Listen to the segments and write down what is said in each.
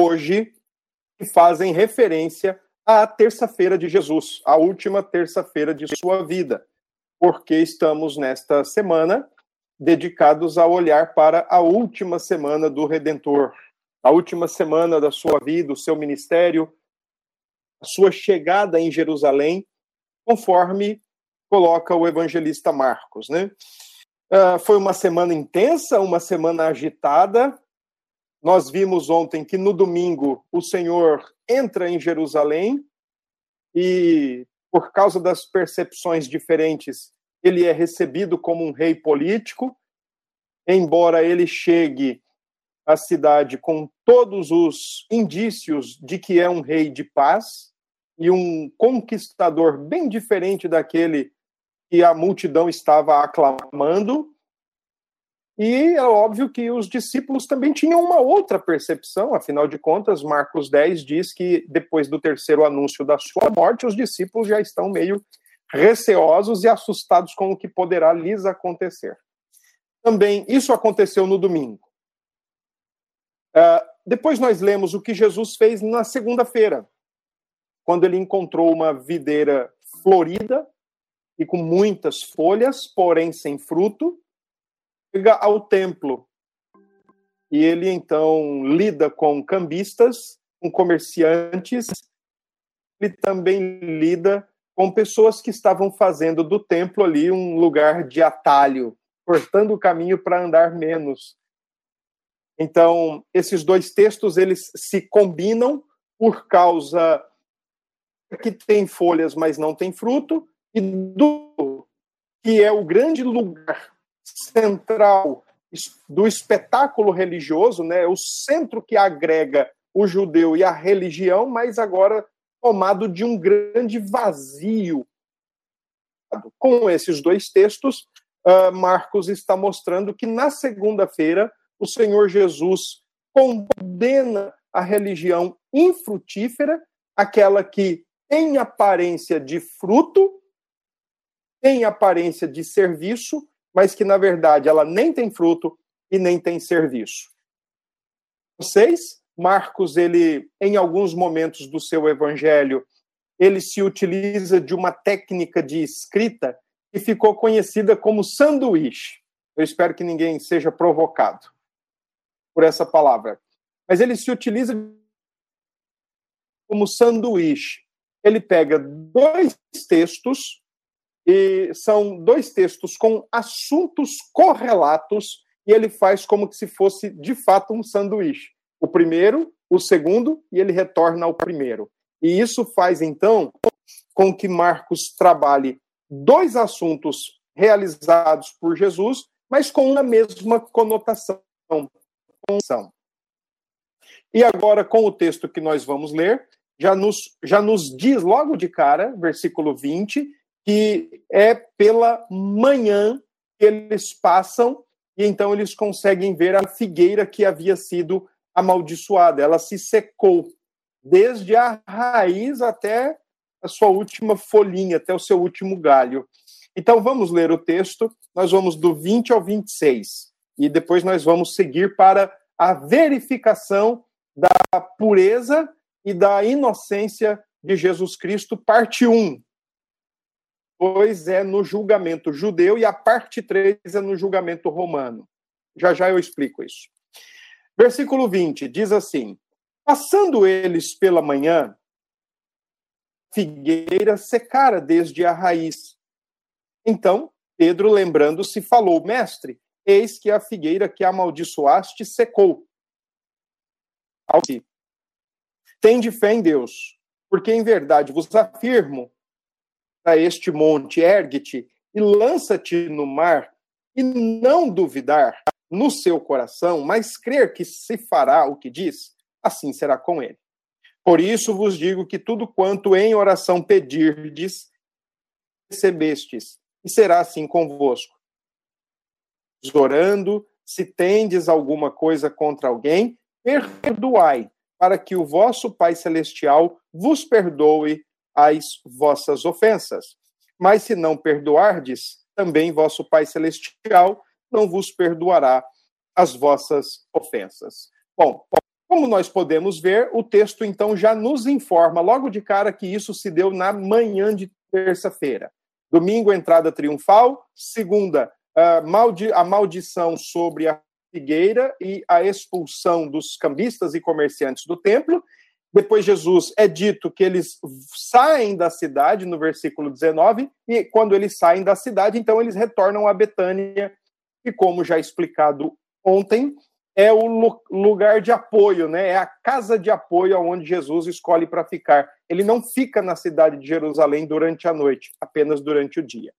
hoje que fazem referência à terça-feira de Jesus, a última terça-feira de sua vida, porque estamos nesta semana dedicados a olhar para a última semana do Redentor, a última semana da sua vida, o seu ministério, a sua chegada em Jerusalém, conforme coloca o evangelista Marcos, né? Uh, foi uma semana intensa, uma semana agitada, nós vimos ontem que no domingo o Senhor entra em Jerusalém e, por causa das percepções diferentes, ele é recebido como um rei político, embora ele chegue à cidade com todos os indícios de que é um rei de paz e um conquistador bem diferente daquele que a multidão estava aclamando, e é óbvio que os discípulos também tinham uma outra percepção, afinal de contas, Marcos 10 diz que depois do terceiro anúncio da sua morte, os discípulos já estão meio receosos e assustados com o que poderá lhes acontecer. Também isso aconteceu no domingo. Uh, depois nós lemos o que Jesus fez na segunda-feira, quando ele encontrou uma videira florida e com muitas folhas, porém sem fruto, chega ao templo e ele então lida com cambistas, com comerciantes, ele também lida com pessoas que estavam fazendo do templo ali um lugar de atalho, cortando o caminho para andar menos. Então, esses dois textos eles se combinam por causa que tem folhas, mas não tem fruto, e do que é o grande lugar central do espetáculo religioso, né, o centro que agrega o judeu e a religião, mas agora tomado de um grande vazio. Com esses dois textos, uh, Marcos está mostrando que na segunda-feira o Senhor Jesus condena a religião infrutífera, aquela que tem aparência de fruto, tem aparência de serviço, mas que na verdade ela nem tem fruto e nem tem serviço. Vocês, Marcos, ele em alguns momentos do seu evangelho, ele se utiliza de uma técnica de escrita que ficou conhecida como sanduíche. Eu espero que ninguém seja provocado por essa palavra. Mas ele se utiliza como sanduíche. Ele pega dois textos e são dois textos com assuntos correlatos e ele faz como se fosse de fato um sanduíche. O primeiro, o segundo e ele retorna ao primeiro. E isso faz então com que Marcos trabalhe dois assuntos realizados por Jesus, mas com a mesma conotação. E agora, com o texto que nós vamos ler, já nos, já nos diz logo de cara, versículo 20, que é pela manhã que eles passam e então eles conseguem ver a figueira que havia sido amaldiçoada. Ela se secou desde a raiz até a sua última folhinha, até o seu último galho. Então vamos ler o texto, nós vamos do 20 ao 26 e depois nós vamos seguir para a verificação da pureza e da inocência de Jesus Cristo, parte 1. 2 é no julgamento judeu e a parte 3 é no julgamento romano. Já já eu explico isso. Versículo 20 diz assim: Passando eles pela manhã, figueira secara desde a raiz. Então, Pedro, lembrando-se, falou: Mestre, eis que a figueira que amaldiçoaste secou. Tende fé em Deus, porque em verdade vos afirmo a este monte, ergue-te e lança-te no mar, e não duvidar no seu coração, mas crer que se fará o que diz, assim será com ele. Por isso vos digo que tudo quanto em oração pedirdes, recebestes, e será assim convosco. Orando, se tendes alguma coisa contra alguém, perdoai, para que o vosso Pai Celestial vos perdoe as vossas ofensas. Mas se não perdoardes, também vosso Pai Celestial não vos perdoará as vossas ofensas. Bom, Como nós podemos ver, o texto então já nos informa logo de cara que isso se deu na manhã de terça-feira. Domingo, entrada triunfal. Segunda, a maldição sobre a figueira e a expulsão dos cambistas e comerciantes do templo. Depois, Jesus é dito que eles saem da cidade, no versículo 19, e quando eles saem da cidade, então eles retornam a Betânia, e como já explicado ontem, é o lugar de apoio, né? É a casa de apoio onde Jesus escolhe para ficar. Ele não fica na cidade de Jerusalém durante a noite, apenas durante o dia.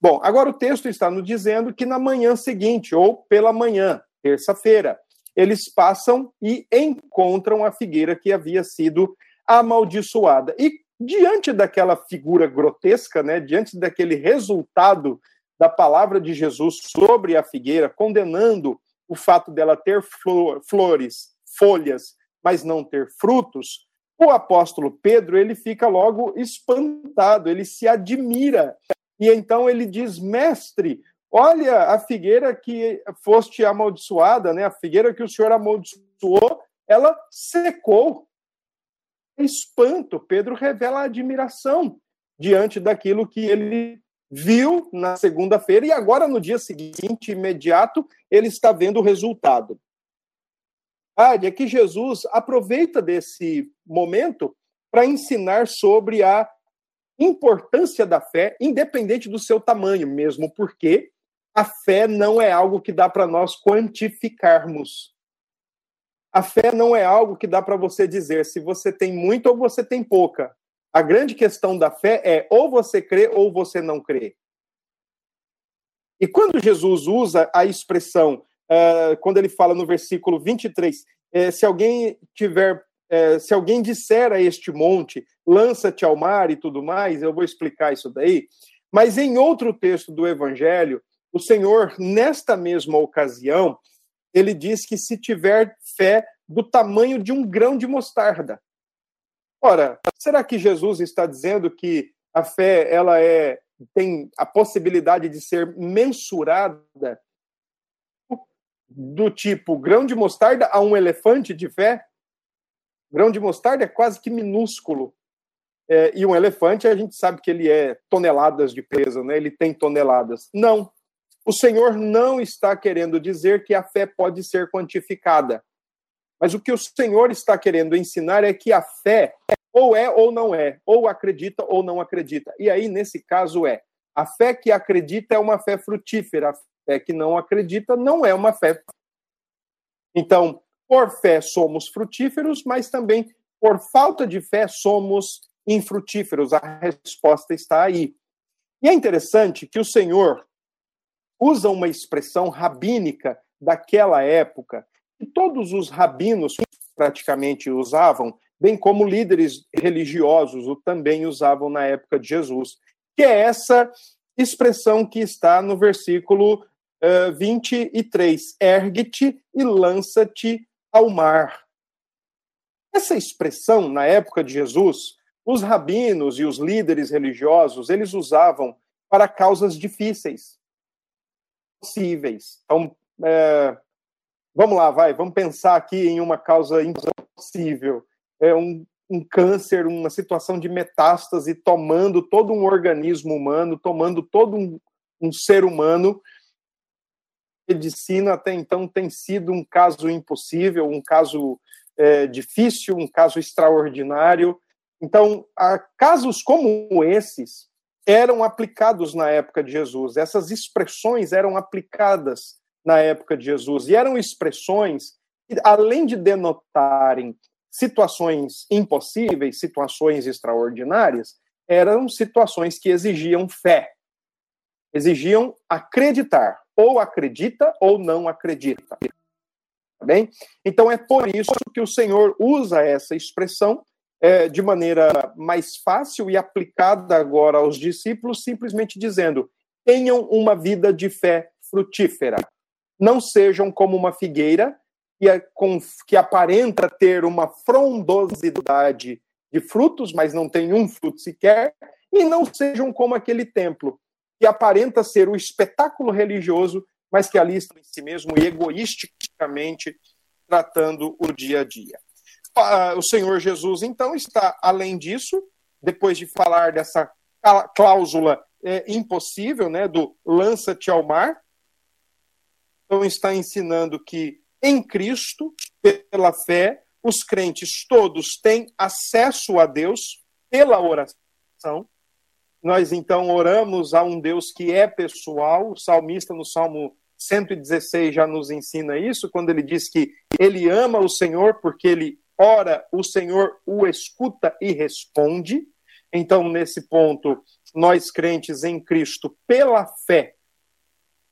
Bom, agora o texto está nos dizendo que na manhã seguinte, ou pela manhã, terça-feira, eles passam e encontram a figueira que havia sido amaldiçoada. E diante daquela figura grotesca, né, diante daquele resultado da palavra de Jesus sobre a figueira, condenando o fato dela ter flores, folhas, mas não ter frutos, o apóstolo Pedro ele fica logo espantado, ele se admira e então ele diz: Mestre, olha a figueira que foste amaldiçoada, né? A figueira que o senhor amaldiçoou, ela secou. Espanto, Pedro revela admiração diante daquilo que ele viu na segunda-feira e agora no dia seguinte, imediato, ele está vendo o resultado. Ah, é que Jesus aproveita desse momento para ensinar sobre a importância da fé, independente do seu tamanho, mesmo porque a fé não é algo que dá para nós quantificarmos. A fé não é algo que dá para você dizer se você tem muito ou você tem pouca. A grande questão da fé é ou você crê ou você não crê. E quando Jesus usa a expressão, uh, quando ele fala no versículo 23, uh, eh, se alguém tiver é, se alguém disser a este monte, lança-te ao mar e tudo mais, eu vou explicar isso daí. Mas em outro texto do Evangelho, o Senhor, nesta mesma ocasião, ele diz que se tiver fé do tamanho de um grão de mostarda. Ora, será que Jesus está dizendo que a fé ela é tem a possibilidade de ser mensurada do tipo grão de mostarda a um elefante de fé? grão de mostarda é quase que minúsculo. É, e um elefante, a gente sabe que ele é toneladas de peso, né? ele tem toneladas. Não. O Senhor não está querendo dizer que a fé pode ser quantificada. Mas o que o Senhor está querendo ensinar é que a fé ou é ou não é, ou acredita ou não acredita. E aí, nesse caso, é. A fé que acredita é uma fé frutífera, a fé que não acredita não é uma fé. Então, por fé somos frutíferos, mas também por falta de fé somos infrutíferos. A resposta está aí. E é interessante que o Senhor usa uma expressão rabínica daquela época, que todos os rabinos praticamente usavam, bem como líderes religiosos o também usavam na época de Jesus, que é essa expressão que está no versículo uh, 23: ergue-te e lança-te ao mar. Essa expressão, na época de Jesus, os rabinos e os líderes religiosos, eles usavam para causas difíceis, possíveis. Então, é, vamos lá, vai, vamos pensar aqui em uma causa impossível. É um, um câncer, uma situação de metástase tomando todo um organismo humano, tomando todo um, um ser humano, medicina até então tem sido um caso impossível, um caso é, difícil, um caso extraordinário. Então, casos como esses eram aplicados na época de Jesus, essas expressões eram aplicadas na época de Jesus, e eram expressões que, além de denotarem situações impossíveis, situações extraordinárias, eram situações que exigiam fé, exigiam acreditar ou acredita ou não acredita. Tá bem? Então é por isso que o Senhor usa essa expressão é, de maneira mais fácil e aplicada agora aos discípulos, simplesmente dizendo: tenham uma vida de fé frutífera. Não sejam como uma figueira que, é com, que aparenta ter uma frondosidade de frutos, mas não tem um fruto sequer, e não sejam como aquele templo que aparenta ser o espetáculo religioso, mas que ali está em si mesmo egoisticamente tratando o dia a dia. O Senhor Jesus, então, está, além disso, depois de falar dessa cláusula é, impossível, né, do lança-te ao mar, então está ensinando que em Cristo, pela fé, os crentes todos têm acesso a Deus pela oração. Nós então oramos a um Deus que é pessoal. O salmista no Salmo 116 já nos ensina isso, quando ele diz que ele ama o Senhor porque ele ora, o Senhor o escuta e responde. Então, nesse ponto, nós crentes em Cristo, pela fé,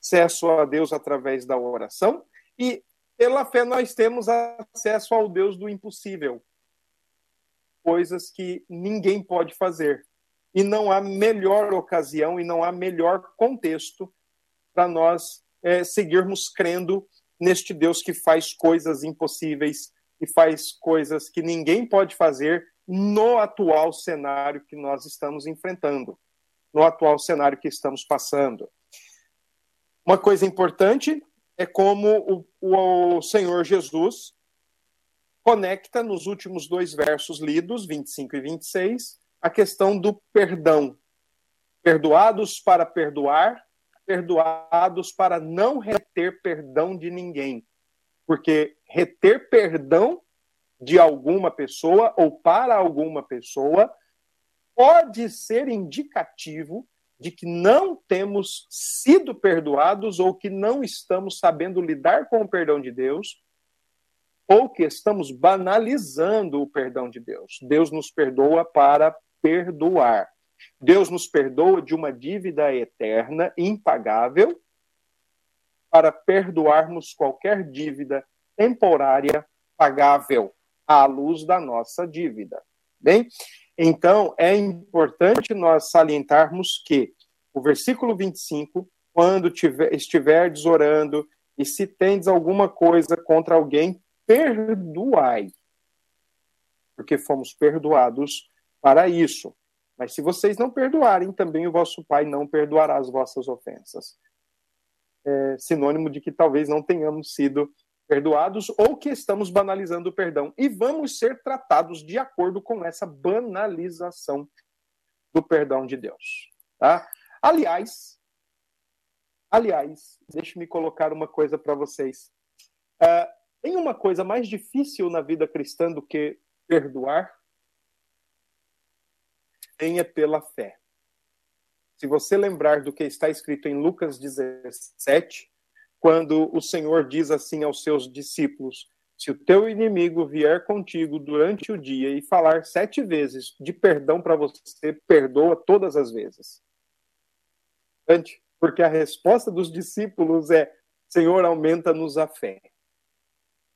acesso a Deus através da oração, e pela fé nós temos acesso ao Deus do impossível. Coisas que ninguém pode fazer. E não há melhor ocasião e não há melhor contexto para nós é, seguirmos crendo neste Deus que faz coisas impossíveis e faz coisas que ninguém pode fazer no atual cenário que nós estamos enfrentando, no atual cenário que estamos passando. Uma coisa importante é como o, o Senhor Jesus conecta nos últimos dois versos lidos, 25 e 26, a questão do perdão. Perdoados para perdoar, perdoados para não reter perdão de ninguém. Porque reter perdão de alguma pessoa ou para alguma pessoa pode ser indicativo de que não temos sido perdoados ou que não estamos sabendo lidar com o perdão de Deus ou que estamos banalizando o perdão de Deus. Deus nos perdoa para perdoar. Deus nos perdoa de uma dívida eterna, impagável, para perdoarmos qualquer dívida temporária pagável à luz da nossa dívida. Bem, então é importante nós salientarmos que o versículo 25, quando tiver, estiverdes orando e se tendes alguma coisa contra alguém, perdoai, porque fomos perdoados para isso. Mas se vocês não perdoarem, também o vosso Pai não perdoará as vossas ofensas. É sinônimo de que talvez não tenhamos sido perdoados ou que estamos banalizando o perdão. E vamos ser tratados de acordo com essa banalização do perdão de Deus. Tá? Aliás, aliás, deixe-me colocar uma coisa para vocês. Uh, tem uma coisa mais difícil na vida cristã do que perdoar? Tenha pela fé. Se você lembrar do que está escrito em Lucas 17, quando o Senhor diz assim aos seus discípulos: Se o teu inimigo vier contigo durante o dia e falar sete vezes de perdão para você, perdoa todas as vezes. Porque a resposta dos discípulos é: Senhor, aumenta-nos a fé.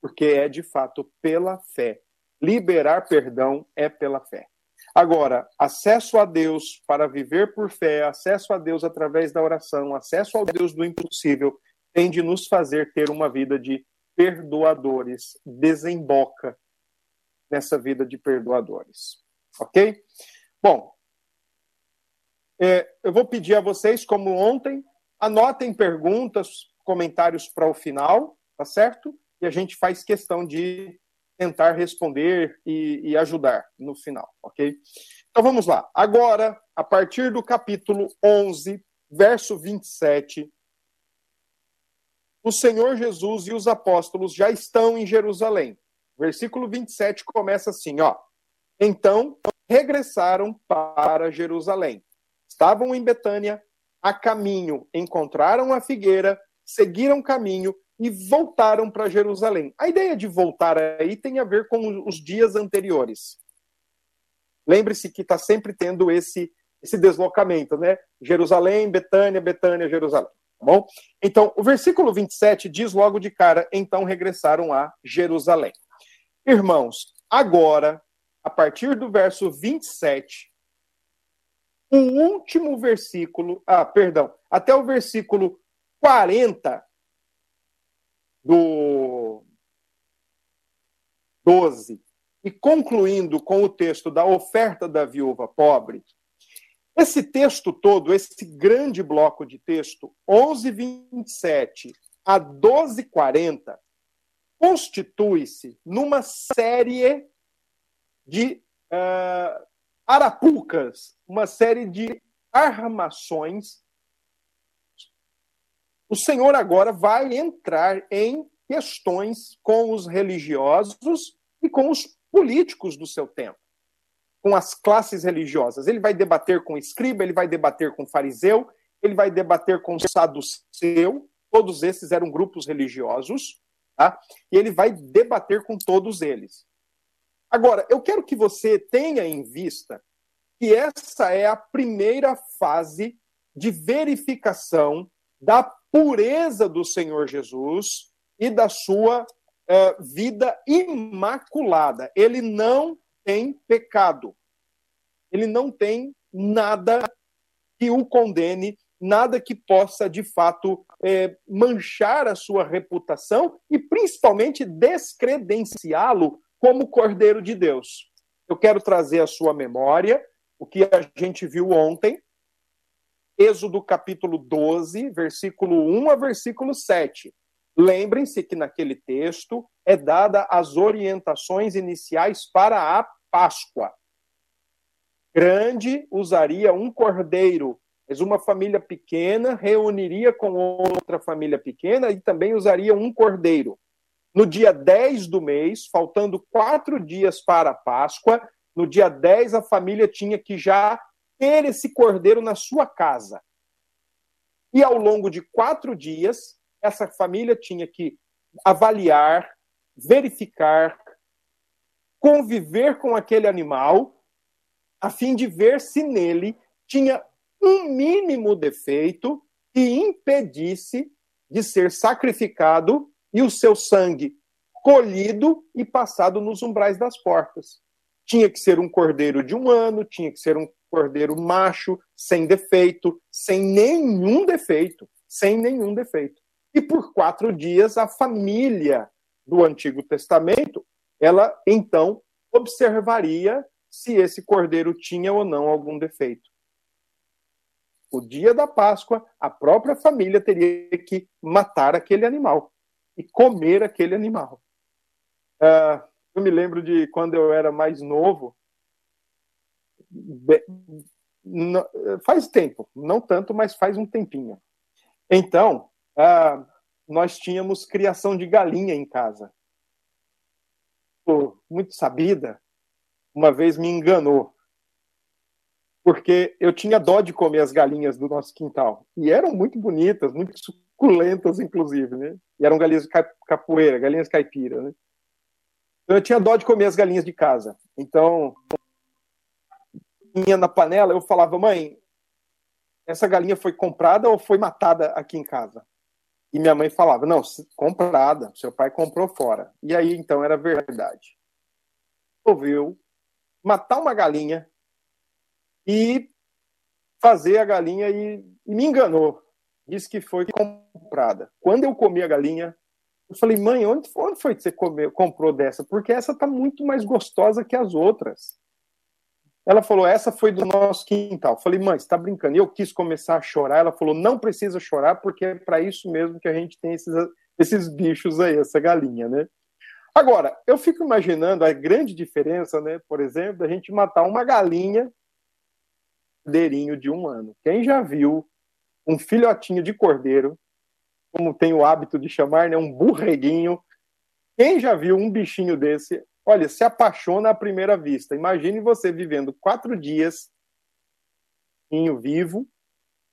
Porque é de fato pela fé. Liberar perdão é pela fé. Agora, acesso a Deus para viver por fé, acesso a Deus através da oração, acesso ao Deus do impossível, tem de nos fazer ter uma vida de perdoadores, desemboca nessa vida de perdoadores. Ok? Bom, é, eu vou pedir a vocês, como ontem, anotem perguntas, comentários para o final, tá certo? E a gente faz questão de tentar responder e, e ajudar no final, ok? Então vamos lá. Agora, a partir do capítulo 11, verso 27, o Senhor Jesus e os apóstolos já estão em Jerusalém. Versículo 27 começa assim, ó. Então regressaram para Jerusalém. Estavam em Betânia, a caminho, encontraram a figueira, seguiram caminho e voltaram para Jerusalém. A ideia de voltar aí tem a ver com os dias anteriores. Lembre-se que está sempre tendo esse, esse deslocamento, né? Jerusalém, Betânia, Betânia, Jerusalém. Tá bom? Então, o versículo 27 diz logo de cara: então regressaram a Jerusalém. Irmãos, agora, a partir do verso 27, o último versículo, ah, perdão, até o versículo 40 do 12, e concluindo com o texto da oferta da viúva pobre, esse texto todo, esse grande bloco de texto, 11:27 a 12:40, constitui-se numa série de uh, arapucas, uma série de armações. O Senhor agora vai entrar em questões com os religiosos e com os políticos do seu tempo, com as classes religiosas. Ele vai debater com escriba, ele vai debater com fariseu, ele vai debater com saduceu, todos esses eram grupos religiosos, tá? e ele vai debater com todos eles. Agora, eu quero que você tenha em vista que essa é a primeira fase de verificação da pureza do Senhor Jesus e da sua uh, vida imaculada. Ele não tem pecado. Ele não tem nada que o condene, nada que possa, de fato, é, manchar a sua reputação e, principalmente, descredenciá-lo como Cordeiro de Deus. Eu quero trazer à sua memória o que a gente viu ontem, Êxodo capítulo 12, versículo 1 a versículo 7. Lembrem-se que naquele texto é dada as orientações iniciais para a Páscoa. Grande usaria um cordeiro, mas uma família pequena reuniria com outra família pequena e também usaria um cordeiro. No dia 10 do mês, faltando quatro dias para a Páscoa, no dia 10 a família tinha que já ter esse cordeiro na sua casa. E ao longo de quatro dias, essa família tinha que avaliar, verificar, conviver com aquele animal, a fim de ver se nele tinha um mínimo defeito que impedisse de ser sacrificado e o seu sangue colhido e passado nos umbrais das portas. Tinha que ser um cordeiro de um ano, tinha que ser um cordeiro macho, sem defeito, sem nenhum defeito, sem nenhum defeito. E por quatro dias a família do Antigo Testamento, ela então observaria se esse cordeiro tinha ou não algum defeito. O dia da Páscoa, a própria família teria que matar aquele animal e comer aquele animal. Uh, eu me lembro de quando eu era mais novo, faz tempo, não tanto, mas faz um tempinho. Então, uh, nós tínhamos criação de galinha em casa. Muito sabida, uma vez me enganou, porque eu tinha dó de comer as galinhas do nosso quintal. E eram muito bonitas, muito suculentas, inclusive, né? E eram galinhas de capoeira, galinhas caipira, né? Então, eu tinha dó de comer as galinhas de casa. Então, na panela, eu falava, mãe, essa galinha foi comprada ou foi matada aqui em casa? E minha mãe falava, não, comprada, seu pai comprou fora. E aí, então, era verdade. Resolveu matar uma galinha e fazer a galinha e, e me enganou. Disse que foi comprada. Quando eu comi a galinha, eu falei, mãe, onde, onde foi que você comeu, comprou dessa? Porque essa tá muito mais gostosa que as outras. Ela falou, essa foi do nosso quintal. Falei, mãe, você tá brincando? E eu quis começar a chorar. Ela falou, não precisa chorar, porque é para isso mesmo que a gente tem esses, esses bichos aí, essa galinha, né? Agora, eu fico imaginando a grande diferença, né? Por exemplo, da gente matar uma galinha cordeirinho de um ano. Quem já viu um filhotinho de cordeiro, como tem o hábito de chamar, né? Um burreguinho. Quem já viu um bichinho desse Olha, se apaixona à primeira vista. Imagine você vivendo quatro dias vivo,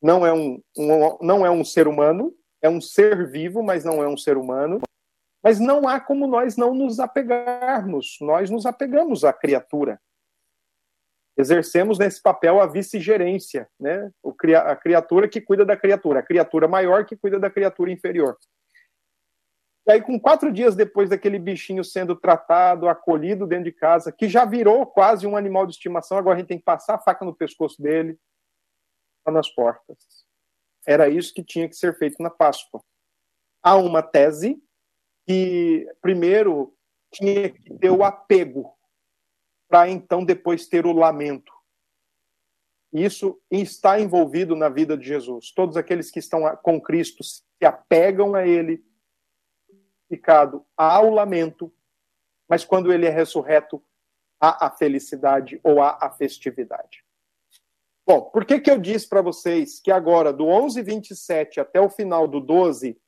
não é um, um, não é um ser humano, é um ser vivo, mas não é um ser humano. Mas não há como nós não nos apegarmos. Nós nos apegamos à criatura. Exercemos nesse papel a vice-gerência, né? a criatura que cuida da criatura, a criatura maior que cuida da criatura inferior. E aí, com quatro dias depois daquele bichinho sendo tratado, acolhido dentro de casa, que já virou quase um animal de estimação, agora a gente tem que passar a faca no pescoço dele, tá nas portas. Era isso que tinha que ser feito na Páscoa. Há uma tese que, primeiro, tinha que ter o apego, para então depois ter o lamento. Isso está envolvido na vida de Jesus. Todos aqueles que estão com Cristo se apegam a Ele, crucificado, há o lamento, mas quando ele é ressurreto, há a felicidade ou há a festividade. Bom, por que, que eu disse para vocês que agora, do 11:27 até o final do 12,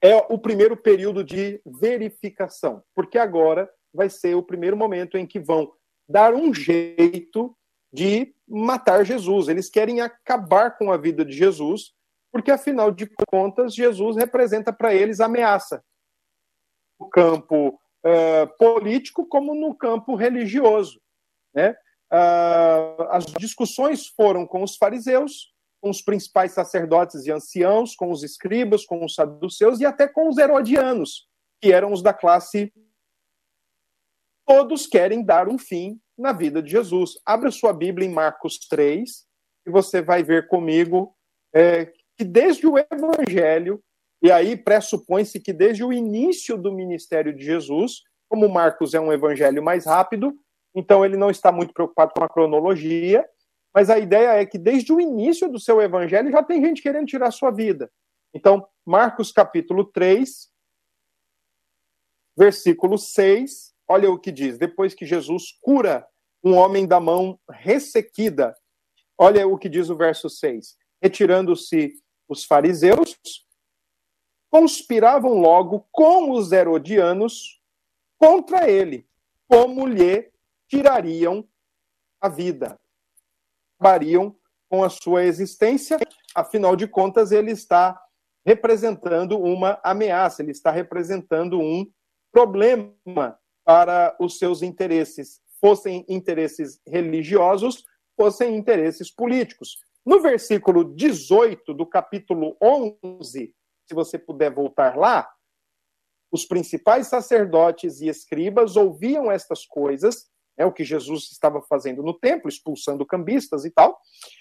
é o primeiro período de verificação? Porque agora vai ser o primeiro momento em que vão dar um jeito de matar Jesus. Eles querem acabar com a vida de Jesus, porque afinal de contas, Jesus representa para eles ameaça. No campo uh, político, como no campo religioso. Né? Uh, as discussões foram com os fariseus, com os principais sacerdotes e anciãos, com os escribas, com os saduceus e até com os herodianos, que eram os da classe. Todos querem dar um fim na vida de Jesus. Abra sua Bíblia em Marcos 3 e você vai ver comigo é, que desde o Evangelho, e aí pressupõe-se que desde o início do ministério de Jesus, como Marcos é um evangelho mais rápido, então ele não está muito preocupado com a cronologia, mas a ideia é que desde o início do seu evangelho já tem gente querendo tirar sua vida. Então, Marcos capítulo 3, versículo 6, olha o que diz: depois que Jesus cura um homem da mão ressequida, olha o que diz o verso 6: retirando-se os fariseus, conspiravam logo com os herodianos contra ele, como lhe tirariam a vida. Acabariam com a sua existência, afinal de contas, ele está representando uma ameaça, ele está representando um problema para os seus interesses, fossem interesses religiosos, fossem interesses políticos. No versículo 18 do capítulo 11, se você puder voltar lá, os principais sacerdotes e escribas ouviam estas coisas é o que Jesus estava fazendo no templo, expulsando cambistas e tal,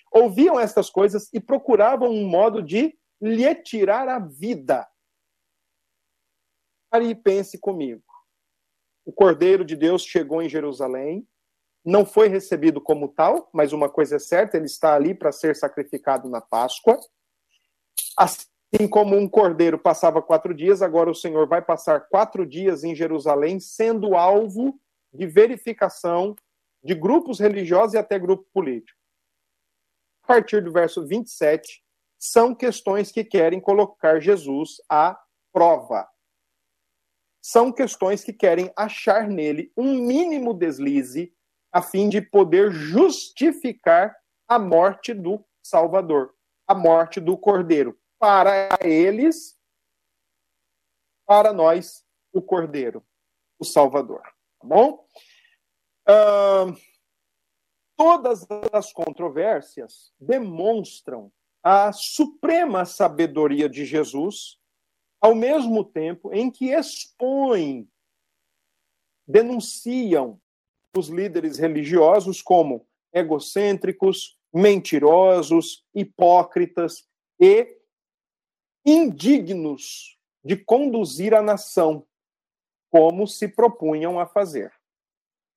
ouviam estas coisas e procuravam um modo de lhe tirar a vida. Pare e pense comigo. O Cordeiro de Deus chegou em Jerusalém, não foi recebido como tal, mas uma coisa é certa, ele está ali para ser sacrificado na Páscoa. Assim como um cordeiro passava quatro dias, agora o Senhor vai passar quatro dias em Jerusalém, sendo alvo de verificação de grupos religiosos e até grupo político. A partir do verso 27, são questões que querem colocar Jesus à prova. São questões que querem achar nele um mínimo deslize a fim de poder justificar a morte do Salvador, a morte do Cordeiro. Para eles, para nós, o Cordeiro, o Salvador. Tá bom? Uh, todas as controvérsias demonstram a suprema sabedoria de Jesus, ao mesmo tempo em que expõem, denunciam os líderes religiosos como egocêntricos, mentirosos, hipócritas e indignos de conduzir a nação como se propunham a fazer.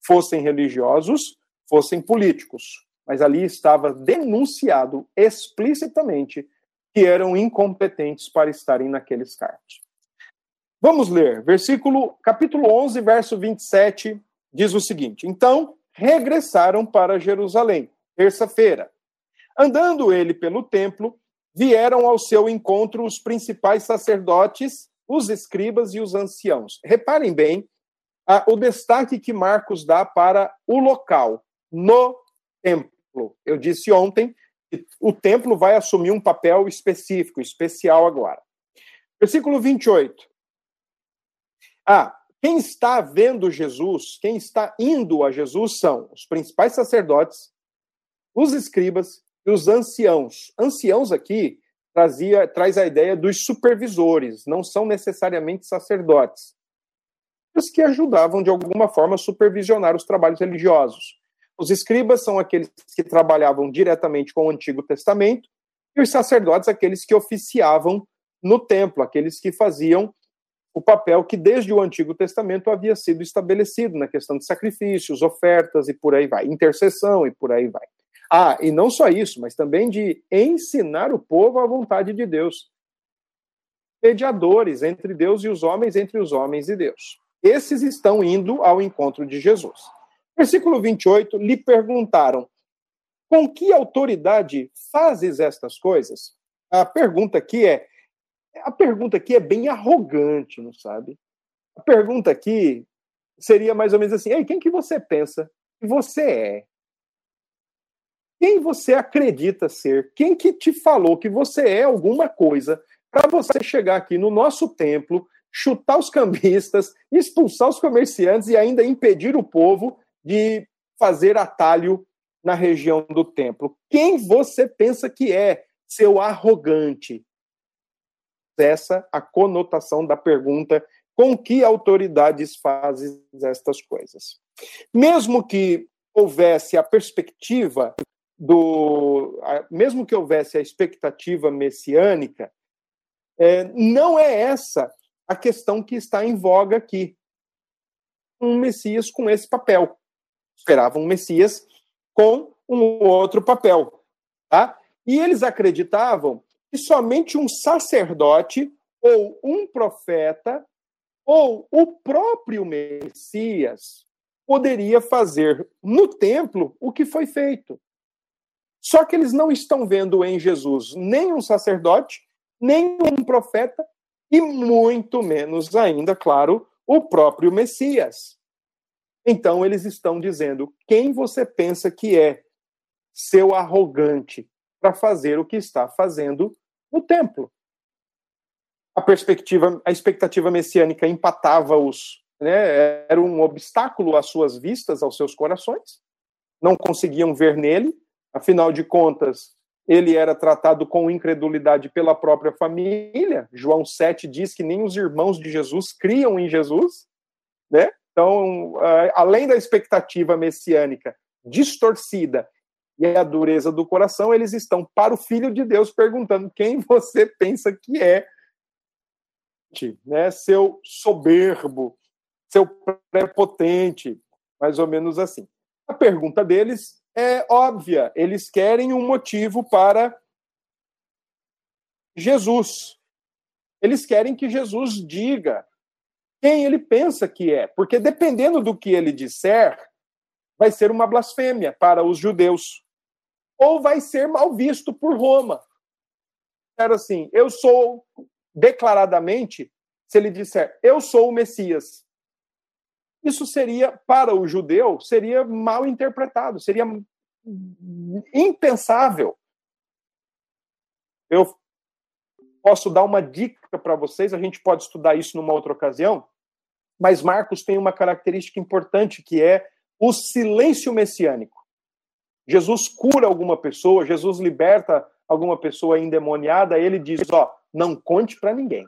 Fossem religiosos, fossem políticos, mas ali estava denunciado explicitamente que eram incompetentes para estarem naqueles cargos. Vamos ler, versículo capítulo 11, verso 27, diz o seguinte: Então regressaram para Jerusalém, terça-feira. Andando ele pelo templo, vieram ao seu encontro os principais sacerdotes os escribas e os anciãos. Reparem bem a, o destaque que Marcos dá para o local, no templo. Eu disse ontem que o templo vai assumir um papel específico, especial agora. Versículo 28. Ah, quem está vendo Jesus, quem está indo a Jesus são os principais sacerdotes, os escribas e os anciãos. Anciãos aqui trazia, traz a ideia dos supervisores, não são necessariamente sacerdotes, mas que ajudavam de alguma forma a supervisionar os trabalhos religiosos. Os escribas são aqueles que trabalhavam diretamente com o Antigo Testamento, e os sacerdotes, aqueles que oficiavam no templo, aqueles que faziam o papel que desde o Antigo Testamento havia sido estabelecido na questão de sacrifícios, ofertas e por aí vai, intercessão e por aí vai. Ah, e não só isso, mas também de ensinar o povo a vontade de Deus. mediadores entre Deus e os homens, entre os homens e Deus. Esses estão indo ao encontro de Jesus. Versículo 28, lhe perguntaram: Com que autoridade fazes estas coisas? A pergunta aqui é a pergunta aqui é bem arrogante, não sabe? A pergunta aqui seria mais ou menos assim: Ei, quem que você pensa que você é? Quem você acredita ser? Quem que te falou que você é alguma coisa para você chegar aqui no nosso templo, chutar os cambistas, expulsar os comerciantes e ainda impedir o povo de fazer atalho na região do templo? Quem você pensa que é, seu arrogante? Essa a conotação da pergunta com que autoridades fazes estas coisas? Mesmo que houvesse a perspectiva do. Mesmo que houvesse a expectativa messiânica, é, não é essa a questão que está em voga aqui. Um Messias com esse papel. Esperavam um Messias com um outro papel. Tá? E eles acreditavam que somente um sacerdote ou um profeta ou o próprio Messias poderia fazer no templo o que foi feito. Só que eles não estão vendo em Jesus nem um sacerdote, nem um profeta, e muito menos ainda, claro, o próprio Messias. Então eles estão dizendo: quem você pensa que é seu arrogante para fazer o que está fazendo no templo? A perspectiva, a expectativa messiânica empatava-os, né? era um obstáculo às suas vistas, aos seus corações. Não conseguiam ver nele, Afinal de contas, ele era tratado com incredulidade pela própria família. João 7 diz que nem os irmãos de Jesus criam em Jesus, né? Então, além da expectativa messiânica distorcida e a dureza do coração, eles estão para o Filho de Deus perguntando quem você pensa que é, né? Seu soberbo, seu prepotente, mais ou menos assim. A pergunta deles é óbvia. Eles querem um motivo para Jesus. Eles querem que Jesus diga quem ele pensa que é, porque dependendo do que ele disser, vai ser uma blasfêmia para os judeus ou vai ser mal visto por Roma. Era assim, eu sou declaradamente, se ele disser, eu sou o Messias, isso seria, para o judeu, seria mal interpretado, seria impensável. Eu posso dar uma dica para vocês, a gente pode estudar isso numa outra ocasião, mas Marcos tem uma característica importante que é o silêncio messiânico. Jesus cura alguma pessoa, Jesus liberta alguma pessoa endemoniada, ele diz: Ó, não conte para ninguém.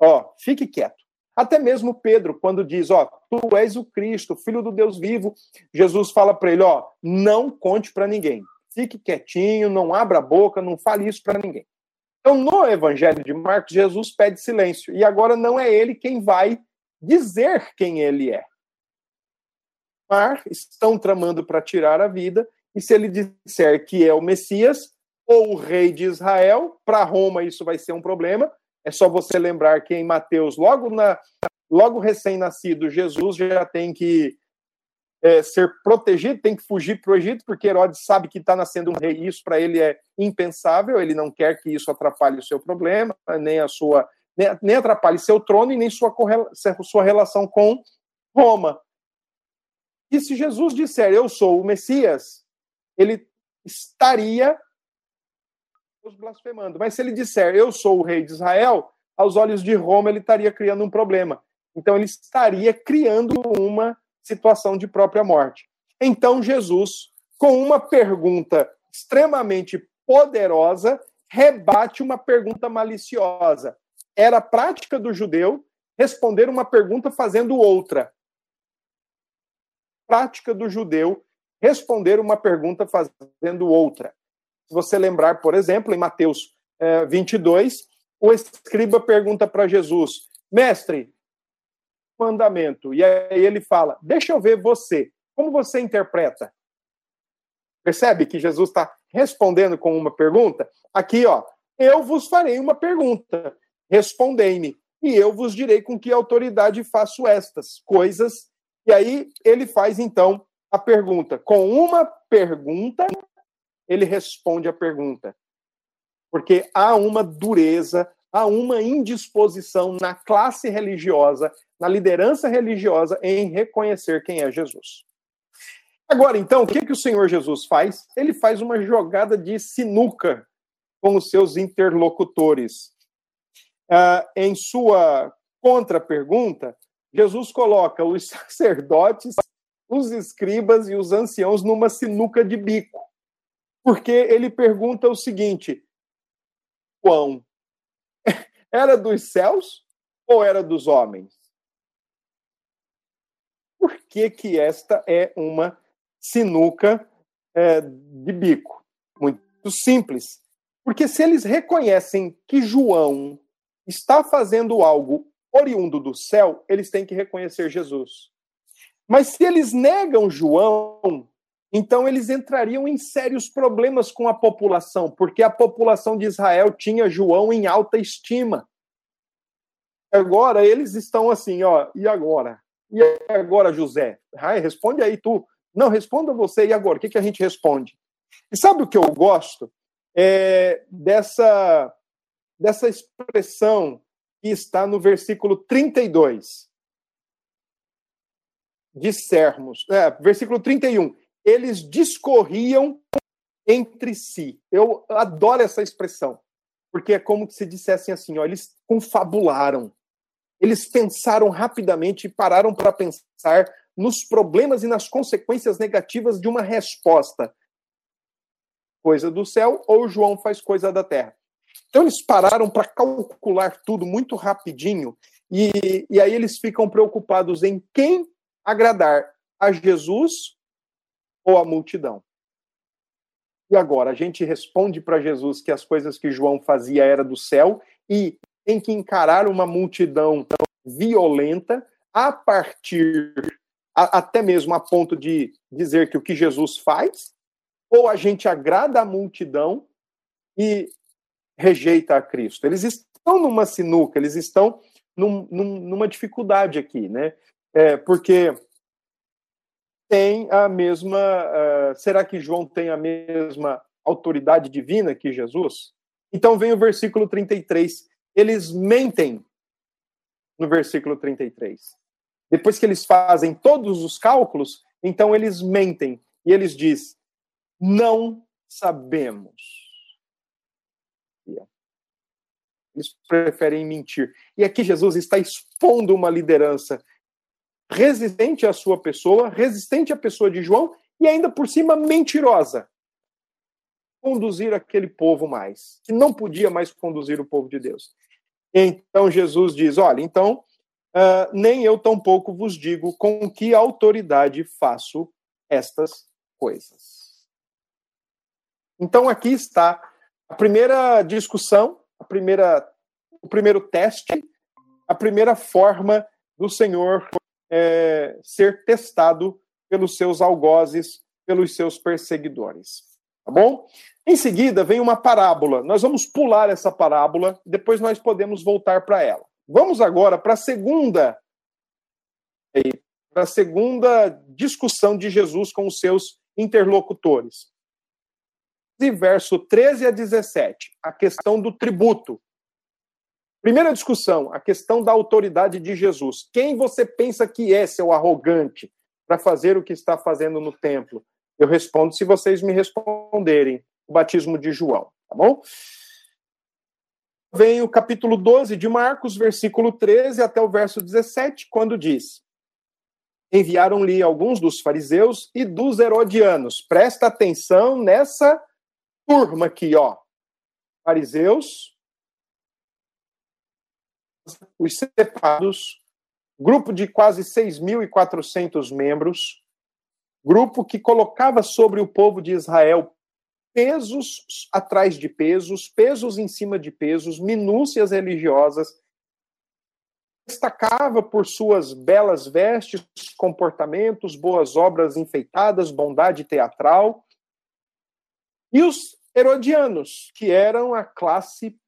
Ó, fique quieto. Até mesmo Pedro, quando diz, ó, tu és o Cristo, filho do Deus vivo, Jesus fala para ele, ó, não conte para ninguém. Fique quietinho, não abra a boca, não fale isso para ninguém. Então, no Evangelho de Marcos, Jesus pede silêncio. E agora não é ele quem vai dizer quem ele é. Mas estão tramando para tirar a vida, e se ele disser que é o Messias ou o rei de Israel, para Roma isso vai ser um problema, é só você lembrar que em Mateus, logo, na, logo recém-nascido, Jesus já tem que é, ser protegido, tem que fugir para o Egito, porque Herodes sabe que está nascendo um rei. Isso para ele é impensável, ele não quer que isso atrapalhe o seu problema, nem a sua. Nem atrapalhe seu trono e nem sua, sua relação com Roma. E se Jesus disser eu sou o Messias, ele estaria Deus blasfemando. Mas se ele disser eu sou o rei de Israel, aos olhos de Roma ele estaria criando um problema. Então ele estaria criando uma situação de própria morte. Então Jesus, com uma pergunta extremamente poderosa, rebate uma pergunta maliciosa. Era prática do judeu responder uma pergunta fazendo outra. Prática do judeu responder uma pergunta fazendo outra. Se você lembrar, por exemplo, em Mateus é, 22, o escriba pergunta para Jesus: Mestre, mandamento. E aí ele fala: Deixa eu ver você. Como você interpreta? Percebe que Jesus está respondendo com uma pergunta? Aqui, ó, eu vos farei uma pergunta. respondei-me, e eu vos direi com que autoridade faço estas coisas. E aí ele faz então a pergunta. Com uma pergunta, ele responde a pergunta. Porque há uma dureza, há uma indisposição na classe religiosa, na liderança religiosa, em reconhecer quem é Jesus. Agora, então, o que, que o Senhor Jesus faz? Ele faz uma jogada de sinuca com os seus interlocutores. Uh, em sua contra-pergunta, Jesus coloca os sacerdotes, os escribas e os anciãos numa sinuca de bico. Porque ele pergunta o seguinte: João, era dos céus ou era dos homens? Por que, que esta é uma sinuca é, de bico? Muito simples. Porque se eles reconhecem que João está fazendo algo oriundo do céu, eles têm que reconhecer Jesus. Mas se eles negam João, então eles entrariam em sérios problemas com a população, porque a população de Israel tinha João em alta estima. Agora eles estão assim, ó, e agora? E agora, José? Ai, responde aí tu. Não, responda você, e agora? O que, que a gente responde? E sabe o que eu gosto? É dessa, dessa expressão que está no versículo 32. Dissermos, é, versículo 31 eles discorriam entre si. Eu adoro essa expressão, porque é como se dissessem assim, ó, eles confabularam. Eles pensaram rapidamente e pararam para pensar nos problemas e nas consequências negativas de uma resposta. Coisa do céu ou João faz coisa da terra. Então eles pararam para calcular tudo muito rapidinho e, e aí eles ficam preocupados em quem agradar a Jesus ou a multidão. E agora, a gente responde para Jesus que as coisas que João fazia era do céu e tem que encarar uma multidão violenta a partir, a, até mesmo a ponto de dizer que o que Jesus faz, ou a gente agrada a multidão e rejeita a Cristo. Eles estão numa sinuca, eles estão num, num, numa dificuldade aqui, né? É, porque tem a mesma. Uh, será que João tem a mesma autoridade divina que Jesus? Então vem o versículo 33. Eles mentem no versículo 33. Depois que eles fazem todos os cálculos, então eles mentem e eles dizem: não sabemos. Eles preferem mentir. E aqui Jesus está expondo uma liderança resistente à sua pessoa, resistente à pessoa de João e ainda por cima mentirosa. Conduzir aquele povo mais, que não podia mais conduzir o povo de Deus. Então Jesus diz: Olha, então, uh, nem eu tampouco vos digo com que autoridade faço estas coisas. Então aqui está a primeira discussão, a primeira, o primeiro teste, a primeira forma do Senhor é, ser testado pelos seus algozes, pelos seus perseguidores. Tá bom? Em seguida, vem uma parábola. Nós vamos pular essa parábola, depois nós podemos voltar para ela. Vamos agora para a segunda para a segunda discussão de Jesus com os seus interlocutores. De verso 13 a 17, a questão do tributo. Primeira discussão, a questão da autoridade de Jesus. Quem você pensa que é, seu arrogante, para fazer o que está fazendo no templo? Eu respondo se vocês me responderem. O batismo de João, tá bom? Vem o capítulo 12 de Marcos, versículo 13 até o verso 17, quando diz: Enviaram-lhe alguns dos fariseus e dos herodianos. Presta atenção nessa turma aqui, ó. Fariseus, os separados, grupo de quase 6.400 membros, grupo que colocava sobre o povo de Israel pesos atrás de pesos, pesos em cima de pesos, minúcias religiosas, destacava por suas belas vestes, comportamentos, boas obras enfeitadas, bondade teatral. E os herodianos, que eram a classe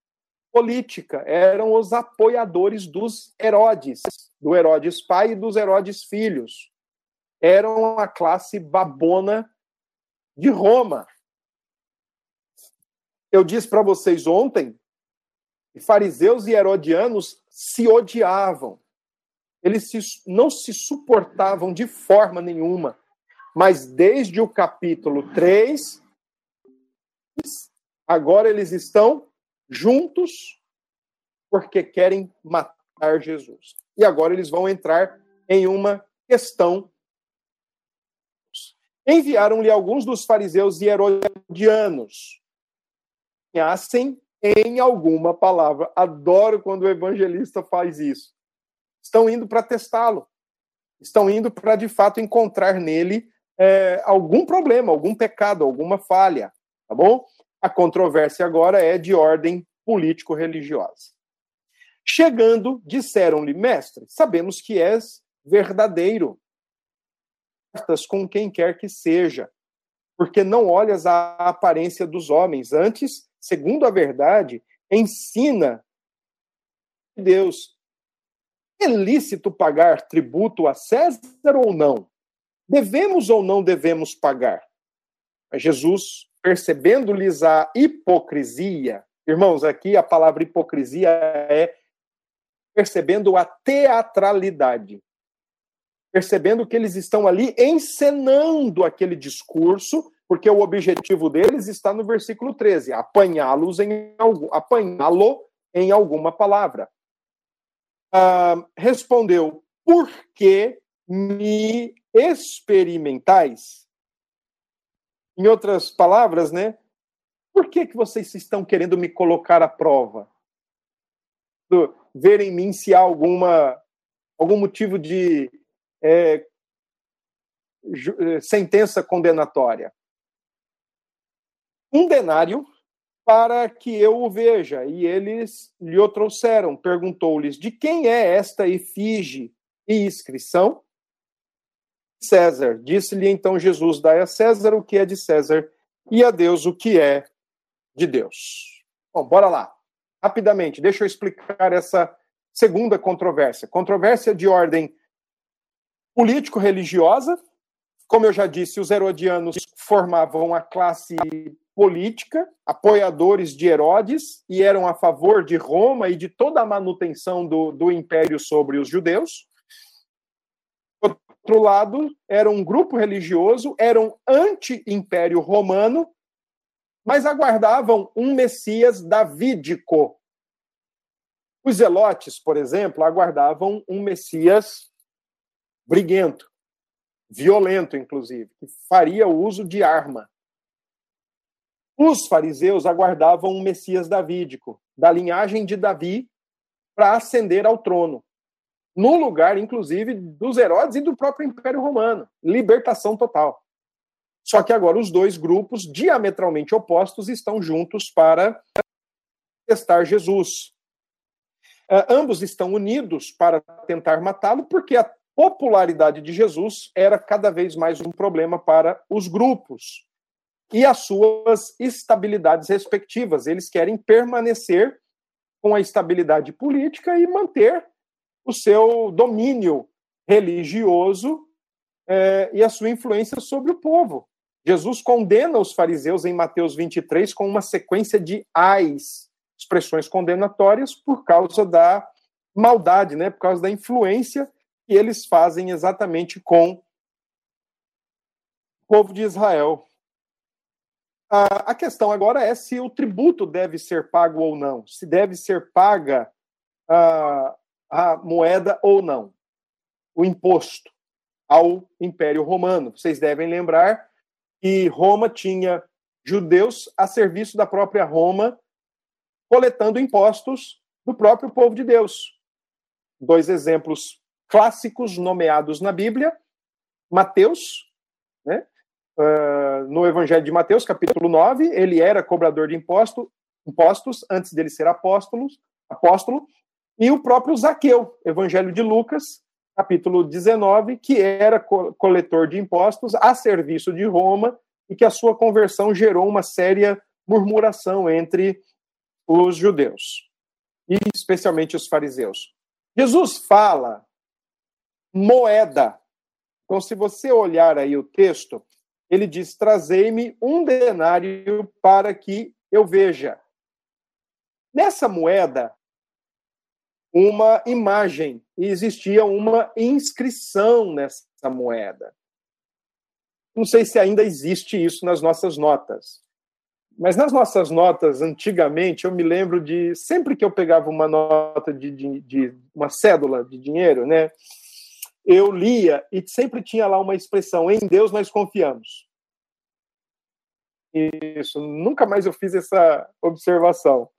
política, eram os apoiadores dos Herodes, do Herodes pai e dos Herodes filhos. Eram a classe babona de Roma. Eu disse para vocês ontem que fariseus e herodianos se odiavam. Eles se, não se suportavam de forma nenhuma. Mas desde o capítulo 3, agora eles estão juntos porque querem matar Jesus. E agora eles vão entrar em uma questão. Enviaram-lhe alguns dos fariseus e herodianos. Conhecem em alguma palavra. Adoro quando o evangelista faz isso. Estão indo para testá-lo. Estão indo para, de fato, encontrar nele é, algum problema, algum pecado, alguma falha. Tá bom? A controvérsia agora é de ordem político-religiosa. Chegando, disseram-lhe, mestre, sabemos que és verdadeiro. Com quem quer que seja, porque não olhas a aparência dos homens, antes, segundo a verdade, ensina Deus. É lícito pagar tributo a César ou não? Devemos ou não devemos pagar? Jesus percebendo-lhes a hipocrisia, irmãos, aqui a palavra hipocrisia é percebendo a teatralidade, percebendo que eles estão ali encenando aquele discurso, porque o objetivo deles está no versículo 13, apanhá-los em apanhá-lo em alguma palavra. Ah, respondeu: Por que me experimentais? Em outras palavras, né? Por que, que vocês estão querendo me colocar à prova? Ver em mim se há alguma, algum motivo de é, é, sentença condenatória. Um denário para que eu o veja. E eles lhe o trouxeram. Perguntou-lhes: De quem é esta efígie e inscrição? César. Disse-lhe então Jesus: Dai a César o que é de César e a Deus o que é de Deus. Bom, bora lá. Rapidamente, deixa eu explicar essa segunda controvérsia. Controvérsia de ordem político-religiosa. Como eu já disse, os herodianos formavam a classe política, apoiadores de Herodes, e eram a favor de Roma e de toda a manutenção do, do império sobre os judeus outro lado, era um grupo religioso, eram anti-império romano, mas aguardavam um Messias davídico. Os zelotes, por exemplo, aguardavam um Messias briguento, violento, inclusive, que faria uso de arma. Os fariseus aguardavam um Messias davídico, da linhagem de Davi, para ascender ao trono no lugar, inclusive, dos Herodes e do próprio Império Romano. Libertação total. Só que agora os dois grupos diametralmente opostos estão juntos para testar Jesus. Uh, ambos estão unidos para tentar matá-lo, porque a popularidade de Jesus era cada vez mais um problema para os grupos e as suas estabilidades respectivas. Eles querem permanecer com a estabilidade política e manter o seu domínio religioso é, e a sua influência sobre o povo. Jesus condena os fariseus em Mateus 23 com uma sequência de ais, expressões condenatórias por causa da maldade, né, por causa da influência que eles fazem exatamente com o povo de Israel. A, a questão agora é se o tributo deve ser pago ou não, se deve ser paga uh, a moeda ou não, o imposto ao Império Romano. Vocês devem lembrar que Roma tinha judeus a serviço da própria Roma, coletando impostos do próprio povo de Deus. Dois exemplos clássicos nomeados na Bíblia: Mateus, né? Uh, no Evangelho de Mateus, capítulo 9, ele era cobrador de imposto, impostos antes dele ser apóstolo, apóstolo, e o próprio Zaqueu, Evangelho de Lucas, capítulo 19, que era coletor de impostos a serviço de Roma e que a sua conversão gerou uma séria murmuração entre os judeus. e especialmente os fariseus. Jesus fala moeda. Então, se você olhar aí o texto, ele diz: Trazei-me um denário para que eu veja. Nessa moeda, uma imagem, e existia uma inscrição nessa moeda. Não sei se ainda existe isso nas nossas notas. Mas nas nossas notas, antigamente, eu me lembro de sempre que eu pegava uma nota de, de, de, uma cédula de dinheiro, né? Eu lia e sempre tinha lá uma expressão: em Deus nós confiamos. Isso, nunca mais eu fiz essa observação.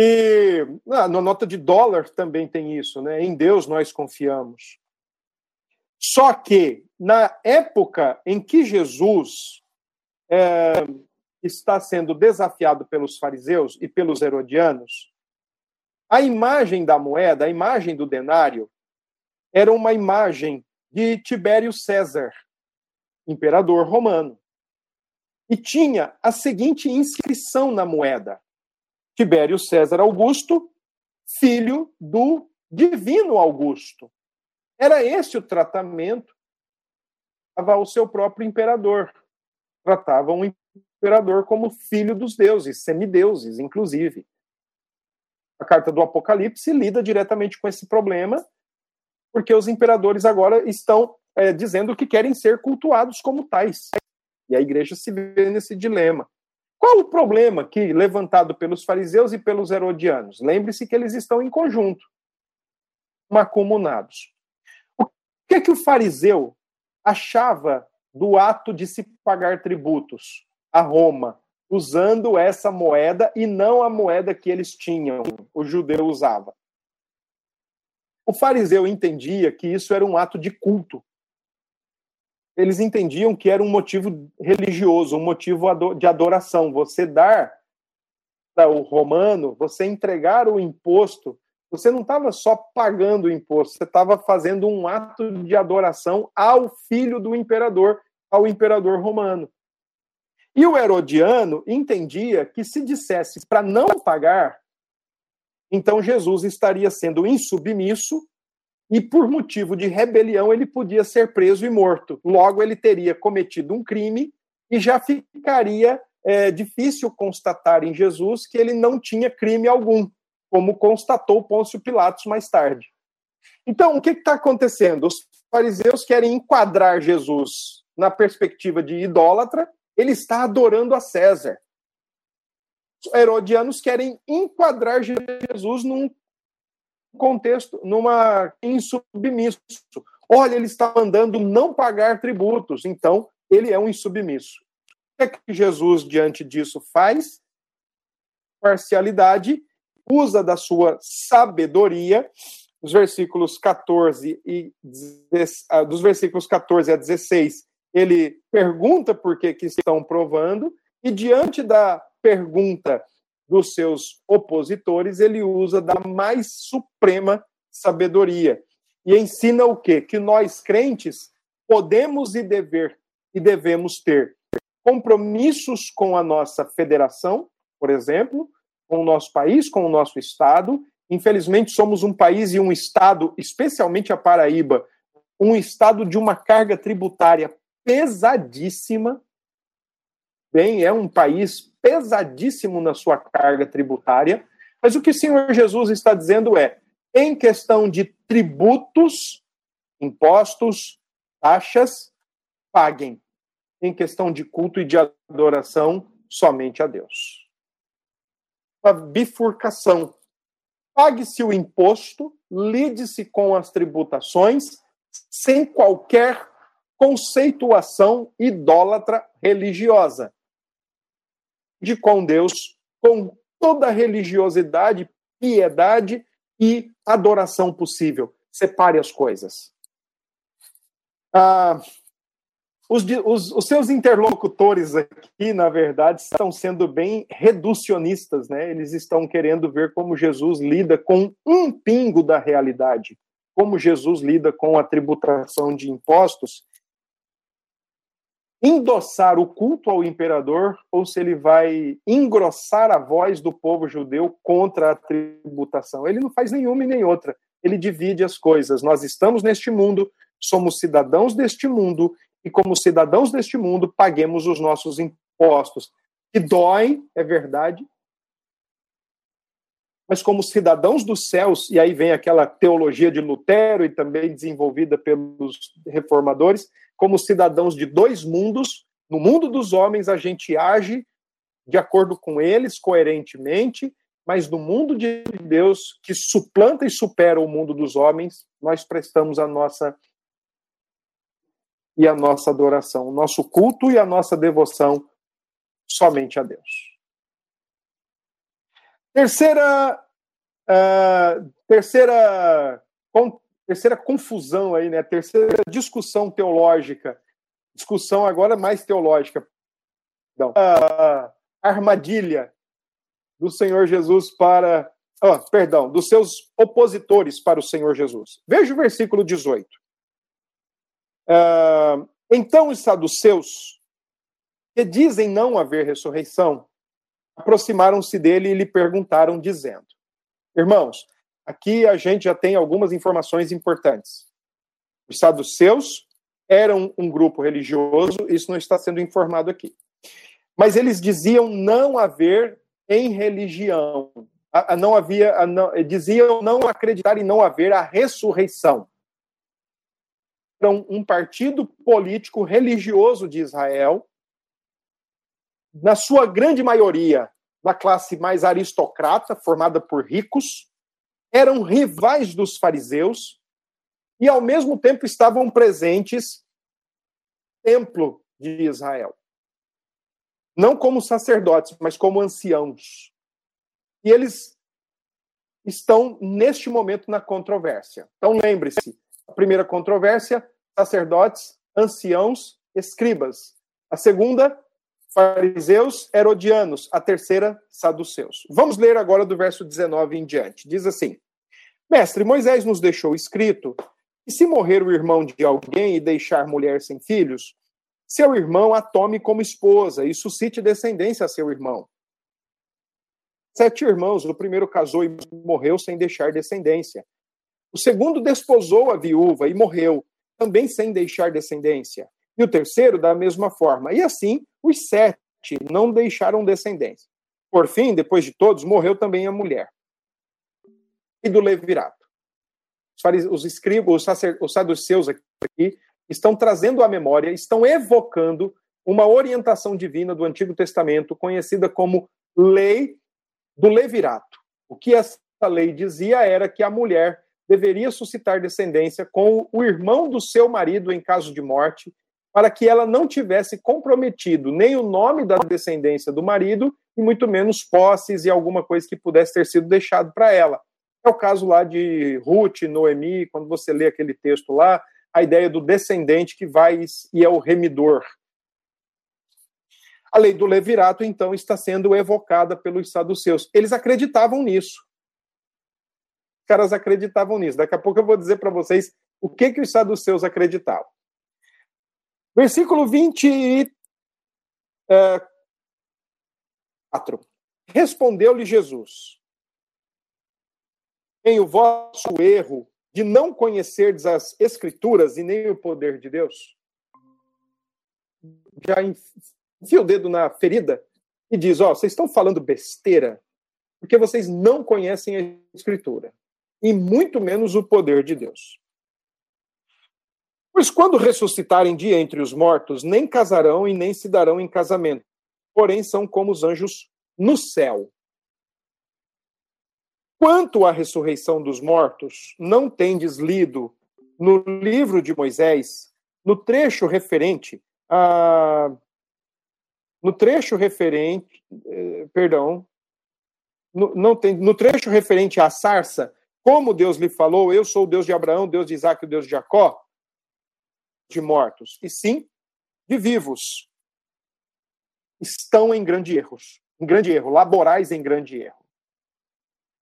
E ah, na nota de dólar também tem isso, né? Em Deus nós confiamos. Só que na época em que Jesus é, está sendo desafiado pelos fariseus e pelos herodianos, a imagem da moeda, a imagem do denário, era uma imagem de Tibério César, imperador romano. E tinha a seguinte inscrição na moeda: Tibério César Augusto, filho do divino Augusto. Era esse o tratamento ao seu próprio imperador. Tratavam o imperador como filho dos deuses, semideuses, inclusive. A carta do Apocalipse lida diretamente com esse problema, porque os imperadores agora estão é, dizendo que querem ser cultuados como tais. E a igreja se vê nesse dilema. Qual o problema aqui levantado pelos fariseus e pelos herodianos? Lembre-se que eles estão em conjunto, macumunados. O que é que o fariseu achava do ato de se pagar tributos a Roma, usando essa moeda e não a moeda que eles tinham, o judeu usava? O fariseu entendia que isso era um ato de culto, eles entendiam que era um motivo religioso, um motivo de adoração. Você dar para o romano, você entregar o imposto, você não estava só pagando o imposto, você estava fazendo um ato de adoração ao filho do imperador, ao imperador romano. E o Herodiano entendia que se dissesse para não pagar, então Jesus estaria sendo insubmisso e por motivo de rebelião ele podia ser preso e morto. Logo, ele teria cometido um crime e já ficaria é, difícil constatar em Jesus que ele não tinha crime algum, como constatou Pôncio Pilatos mais tarde. Então, o que está acontecendo? Os fariseus querem enquadrar Jesus na perspectiva de idólatra, ele está adorando a César. Os herodianos querem enquadrar Jesus num contexto, numa insubmisso. Olha, ele está mandando não pagar tributos, então ele é um insubmisso. O que, é que Jesus, diante disso, faz? Parcialidade, usa da sua sabedoria, os versículos 14 e ah, dos versículos 14 a 16, ele pergunta por que, que estão provando, e diante da pergunta dos seus opositores, ele usa da mais suprema sabedoria. E ensina o quê? Que nós crentes podemos e dever e devemos ter compromissos com a nossa federação, por exemplo, com o nosso país, com o nosso estado. Infelizmente, somos um país e um estado, especialmente a Paraíba, um estado de uma carga tributária pesadíssima. Bem, é um país pesadíssimo na sua carga tributária, mas o que o Senhor Jesus está dizendo é: em questão de tributos, impostos, taxas, paguem. Em questão de culto e de adoração, somente a Deus. A bifurcação. Pague-se o imposto, lide-se com as tributações, sem qualquer conceituação idólatra religiosa de com Deus com toda religiosidade, piedade e adoração possível. Separe as coisas. Ah, os, os, os, seus interlocutores aqui, na verdade, estão sendo bem reducionistas, né? Eles estão querendo ver como Jesus lida com um pingo da realidade, como Jesus lida com a tributação de impostos. Endossar o culto ao imperador ou se ele vai engrossar a voz do povo judeu contra a tributação. Ele não faz nenhuma e nem outra. Ele divide as coisas. Nós estamos neste mundo, somos cidadãos deste mundo e como cidadãos deste mundo paguemos os nossos impostos. Que dói, é verdade, mas como cidadãos dos céus, e aí vem aquela teologia de Lutero e também desenvolvida pelos reformadores, como cidadãos de dois mundos, no mundo dos homens a gente age de acordo com eles, coerentemente, mas no mundo de Deus, que suplanta e supera o mundo dos homens, nós prestamos a nossa e a nossa adoração, o nosso culto e a nossa devoção somente a Deus. Terceira, uh, terceira, terceira confusão aí, né? Terceira discussão teológica, discussão agora mais teológica. Não, uh, armadilha do Senhor Jesus para, oh, perdão, dos seus opositores para o Senhor Jesus. Veja o versículo 18. Uh, ah, então os saduceus, que dizem não haver ressurreição, aproximaram-se dele e lhe perguntaram, dizendo: Irmãos, aqui a gente já tem algumas informações importantes. Os saduceus eram um grupo religioso, isso não está sendo informado aqui. Mas eles diziam não haver em religião, a, a não havia, a não, diziam não acreditar e não haver a ressurreição. Eram um partido político religioso de Israel na sua grande maioria, da classe mais aristocrata, formada por ricos, eram rivais dos fariseus e, ao mesmo tempo, estavam presentes no templo de Israel. Não como sacerdotes, mas como anciãos. E eles estão, neste momento, na controvérsia. Então, lembre-se: a primeira controvérsia, sacerdotes, anciãos, escribas. A segunda, fariseus, herodianos, a terceira, saduceus. Vamos ler agora do verso 19 em diante. Diz assim: Mestre, Moisés nos deixou escrito que se morrer o irmão de alguém e deixar mulher sem filhos, seu irmão a tome como esposa e suscite descendência a seu irmão. Sete irmãos, o primeiro casou e morreu sem deixar descendência. O segundo desposou a viúva e morreu, também sem deixar descendência e o terceiro da mesma forma. E assim, os sete não deixaram descendência. Por fim, depois de todos, morreu também a mulher. E do levirato. Os escribas, os, sacer, os saduceus aqui estão trazendo à memória, estão evocando uma orientação divina do Antigo Testamento, conhecida como lei do levirato. O que essa lei dizia era que a mulher deveria suscitar descendência com o irmão do seu marido em caso de morte para que ela não tivesse comprometido nem o nome da descendência do marido e muito menos posses e alguma coisa que pudesse ter sido deixado para ela. É o caso lá de Ruth, Noemi, quando você lê aquele texto lá, a ideia do descendente que vai e é o remidor. A lei do levirato, então, está sendo evocada pelos saduceus. Eles acreditavam nisso. Os caras acreditavam nisso. Daqui a pouco eu vou dizer para vocês o que, que os saduceus acreditavam. Versículo 24. Respondeu-lhe Jesus: Em o vosso erro de não conhecerdes as Escrituras e nem o poder de Deus? Já enfia o dedo na ferida e diz: Ó, oh, vocês estão falando besteira porque vocês não conhecem a Escritura e muito menos o poder de Deus. Pois quando ressuscitarem de entre os mortos, nem casarão e nem se darão em casamento, porém são como os anjos no céu. Quanto à ressurreição dos mortos, não tendes lido no livro de Moisés, no trecho referente a no trecho referente, eh, perdão, no, não tem, no trecho referente à sarça, como Deus lhe falou, eu sou o Deus de Abraão, Deus de Isaac e Deus de Jacó, de mortos, e sim de vivos. Estão em grande erro, em grande erro, laborais em grande erro.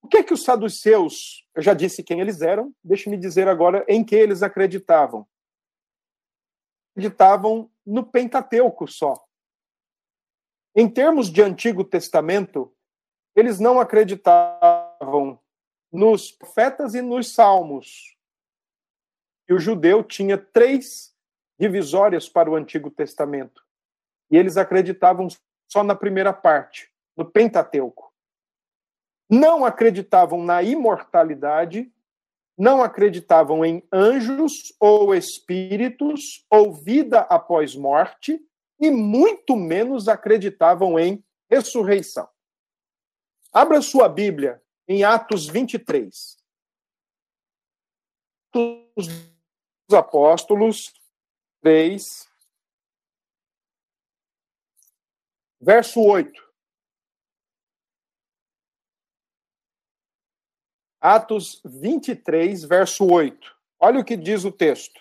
O que é que os saduceus, eu já disse quem eles eram, deixe-me dizer agora em que eles acreditavam. Acreditavam no Pentateuco só. Em termos de Antigo Testamento, eles não acreditavam nos profetas e nos salmos. E o judeu tinha três divisórias para o Antigo Testamento. E eles acreditavam só na primeira parte, no Pentateuco. Não acreditavam na imortalidade, não acreditavam em anjos ou espíritos ou vida após morte, e muito menos acreditavam em ressurreição. Abra sua Bíblia em Atos 23. Atos dos Apóstolos 3, verso 8. Atos 23, verso 8. Olha o que diz o texto.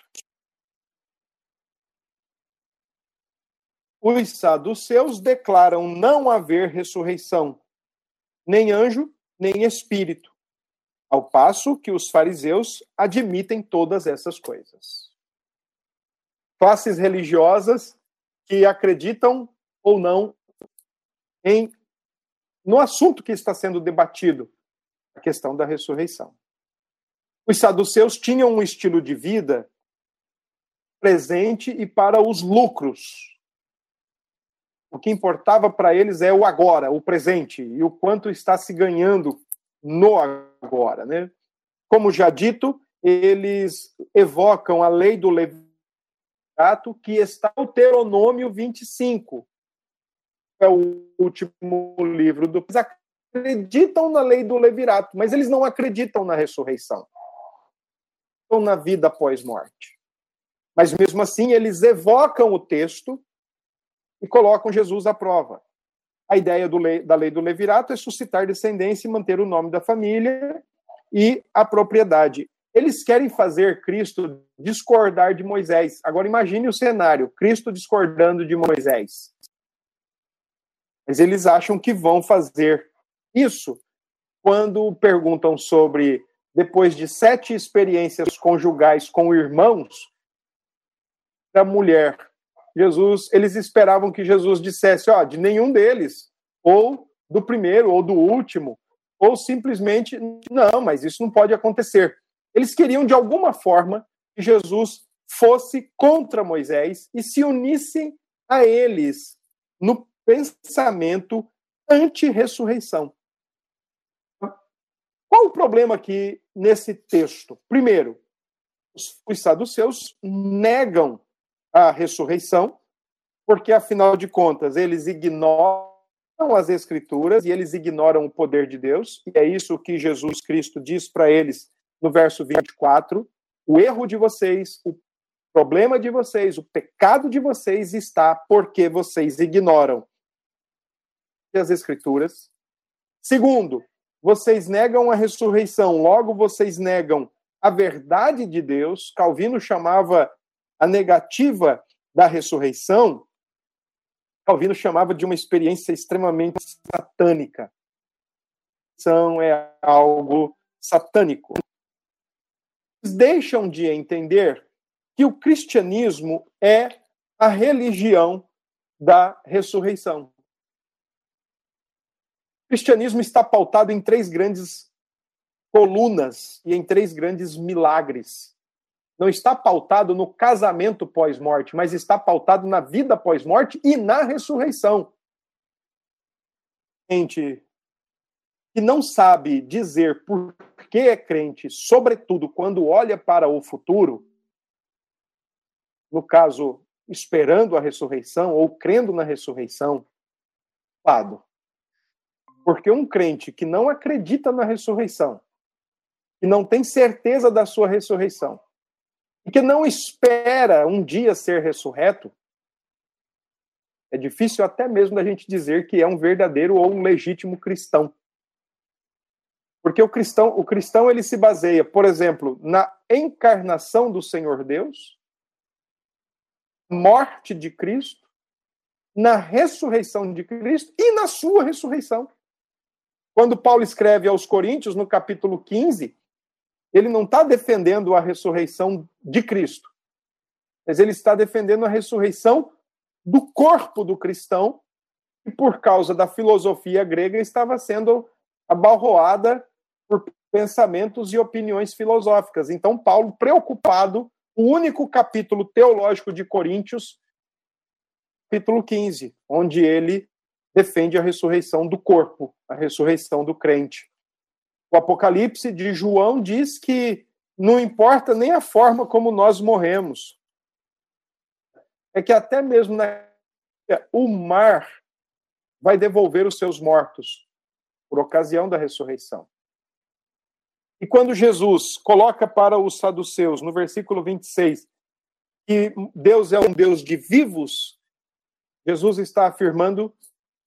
Os saduceus declaram não haver ressurreição, nem anjo, nem espírito, ao passo que os fariseus admitem todas essas coisas. Classes religiosas que acreditam ou não em no assunto que está sendo debatido, a questão da ressurreição. Os saduceus tinham um estilo de vida presente e para os lucros, o que importava para eles é o agora, o presente, e o quanto está se ganhando no agora. Né? Como já dito, eles evocam a lei do Levirato, que está no Deuteronômio 25. É o último livro do. Eles acreditam na lei do Levirato, mas eles não acreditam na ressurreição. Ou na vida após morte. Mas mesmo assim, eles evocam o texto e colocam Jesus à prova. A ideia lei, da lei do levirato é suscitar descendência e manter o nome da família e a propriedade. Eles querem fazer Cristo discordar de Moisés. Agora imagine o cenário: Cristo discordando de Moisés. Mas eles acham que vão fazer isso quando perguntam sobre, depois de sete experiências conjugais com irmãos, a mulher Jesus, eles esperavam que Jesus dissesse, ó, de nenhum deles, ou do primeiro, ou do último, ou simplesmente, não, mas isso não pode acontecer. Eles queriam, de alguma forma, que Jesus fosse contra Moisés e se unisse a eles no pensamento anti-ressurreição. Qual o problema aqui nesse texto? Primeiro, os saduceus negam a ressurreição, porque afinal de contas eles ignoram as escrituras e eles ignoram o poder de Deus, e é isso que Jesus Cristo diz para eles no verso 24: o erro de vocês, o problema de vocês, o pecado de vocês está porque vocês ignoram as escrituras. Segundo, vocês negam a ressurreição, logo vocês negam a verdade de Deus. Calvino chamava a negativa da ressurreição, Calvino chamava de uma experiência extremamente satânica. São é algo satânico. Deixam de entender que o cristianismo é a religião da ressurreição. O cristianismo está pautado em três grandes colunas e em três grandes milagres não está pautado no casamento pós-morte, mas está pautado na vida pós-morte e na ressurreição. Gente que não sabe dizer por que é crente, sobretudo quando olha para o futuro, no caso, esperando a ressurreição ou crendo na ressurreição, lado. Porque um crente que não acredita na ressurreição, que não tem certeza da sua ressurreição, e que não espera um dia ser ressurreto, é difícil até mesmo da gente dizer que é um verdadeiro ou um legítimo cristão. Porque o cristão, o cristão ele se baseia, por exemplo, na encarnação do Senhor Deus, morte de Cristo, na ressurreição de Cristo e na sua ressurreição. Quando Paulo escreve aos Coríntios, no capítulo 15, ele não está defendendo a ressurreição de Cristo, mas ele está defendendo a ressurreição do corpo do cristão, e por causa da filosofia grega estava sendo abalroada por pensamentos e opiniões filosóficas. Então, Paulo, preocupado, o único capítulo teológico de Coríntios, capítulo 15, onde ele defende a ressurreição do corpo, a ressurreição do crente. O Apocalipse de João diz que não importa nem a forma como nós morremos. É que até mesmo na o mar vai devolver os seus mortos por ocasião da ressurreição. E quando Jesus coloca para os saduceus, no versículo 26, que Deus é um Deus de vivos, Jesus está afirmando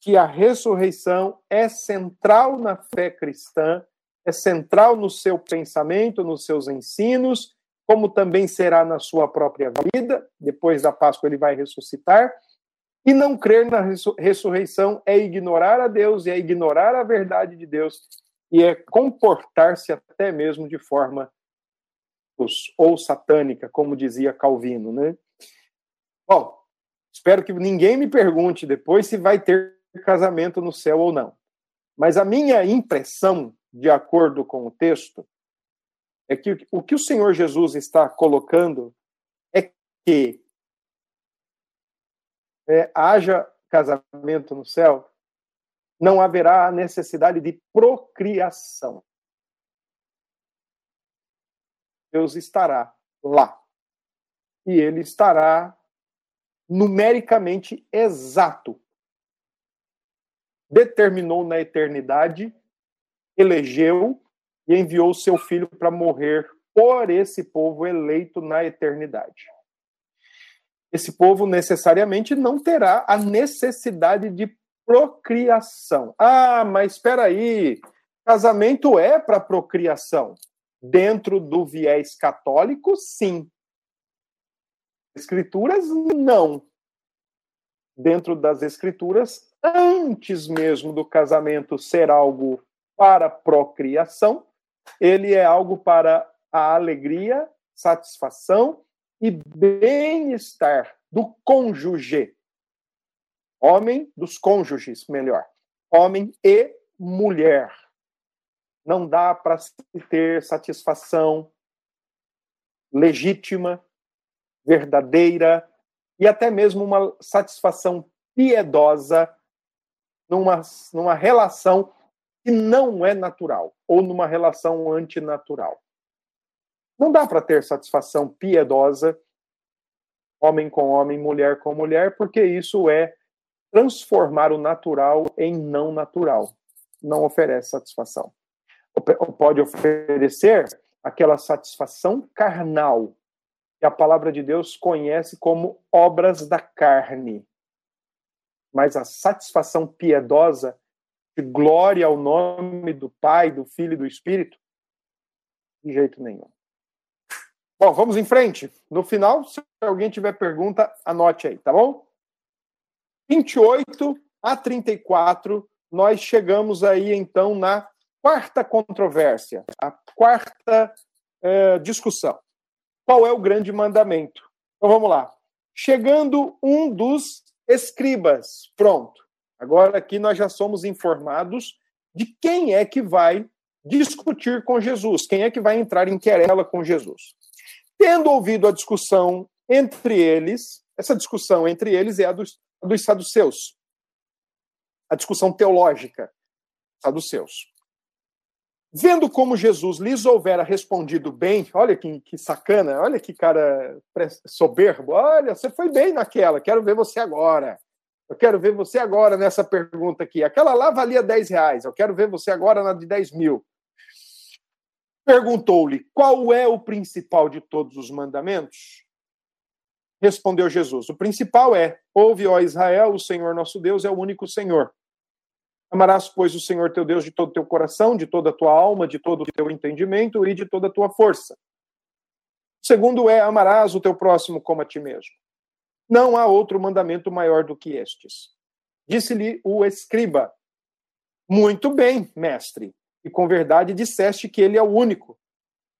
que a ressurreição é central na fé cristã, é central no seu pensamento, nos seus ensinos, como também será na sua própria vida. Depois da Páscoa ele vai ressuscitar. E não crer na ressurreição é ignorar a Deus, é ignorar a verdade de Deus e é comportar-se até mesmo de forma ou satânica, como dizia Calvino, né? Bom, espero que ninguém me pergunte depois se vai ter casamento no céu ou não. Mas a minha impressão, de acordo com o texto, é que o que o Senhor Jesus está colocando é que é, haja casamento no céu, não haverá necessidade de procriação. Deus estará lá. E ele estará numericamente exato determinou na eternidade, elegeu e enviou seu filho para morrer por esse povo eleito na eternidade. Esse povo necessariamente não terá a necessidade de procriação. Ah, mas espera aí, casamento é para procriação. Dentro do viés católico, sim. Escrituras, não. Dentro das escrituras, antes mesmo do casamento ser algo para procriação, ele é algo para a alegria, satisfação e bem-estar do cônjuge. Homem dos cônjuges, melhor. Homem e mulher. Não dá para se ter satisfação legítima, verdadeira e até mesmo uma satisfação piedosa numa, numa relação que não é natural, ou numa relação antinatural. Não dá para ter satisfação piedosa, homem com homem, mulher com mulher, porque isso é transformar o natural em não natural. Não oferece satisfação. Pode oferecer aquela satisfação carnal, que a palavra de Deus conhece como obras da carne mas a satisfação piedosa de glória ao nome do Pai, do Filho e do Espírito? De jeito nenhum. Bom, vamos em frente. No final, se alguém tiver pergunta, anote aí, tá bom? 28 a 34, nós chegamos aí então na quarta controvérsia, a quarta é, discussão. Qual é o grande mandamento? Então vamos lá. Chegando um dos escribas. Pronto. Agora aqui nós já somos informados de quem é que vai discutir com Jesus, quem é que vai entrar em querela com Jesus. Tendo ouvido a discussão entre eles, essa discussão entre eles é a dos, dos saduceus, a discussão teológica, saduceus. Vendo como Jesus lhes houvera respondido bem, olha que, que sacana, olha que cara soberbo, olha, você foi bem naquela, quero ver você agora. Eu quero ver você agora nessa pergunta aqui. Aquela lá valia 10 reais, eu quero ver você agora na de 10 mil. Perguntou-lhe, qual é o principal de todos os mandamentos? Respondeu Jesus, o principal é, ouve, ó Israel, o Senhor nosso Deus é o único Senhor. Amarás, pois, o Senhor teu Deus de todo o teu coração, de toda a tua alma, de todo o teu entendimento e de toda a tua força. Segundo é: amarás o teu próximo como a ti mesmo. Não há outro mandamento maior do que estes. Disse-lhe o escriba: Muito bem, mestre, e com verdade disseste que ele é o único,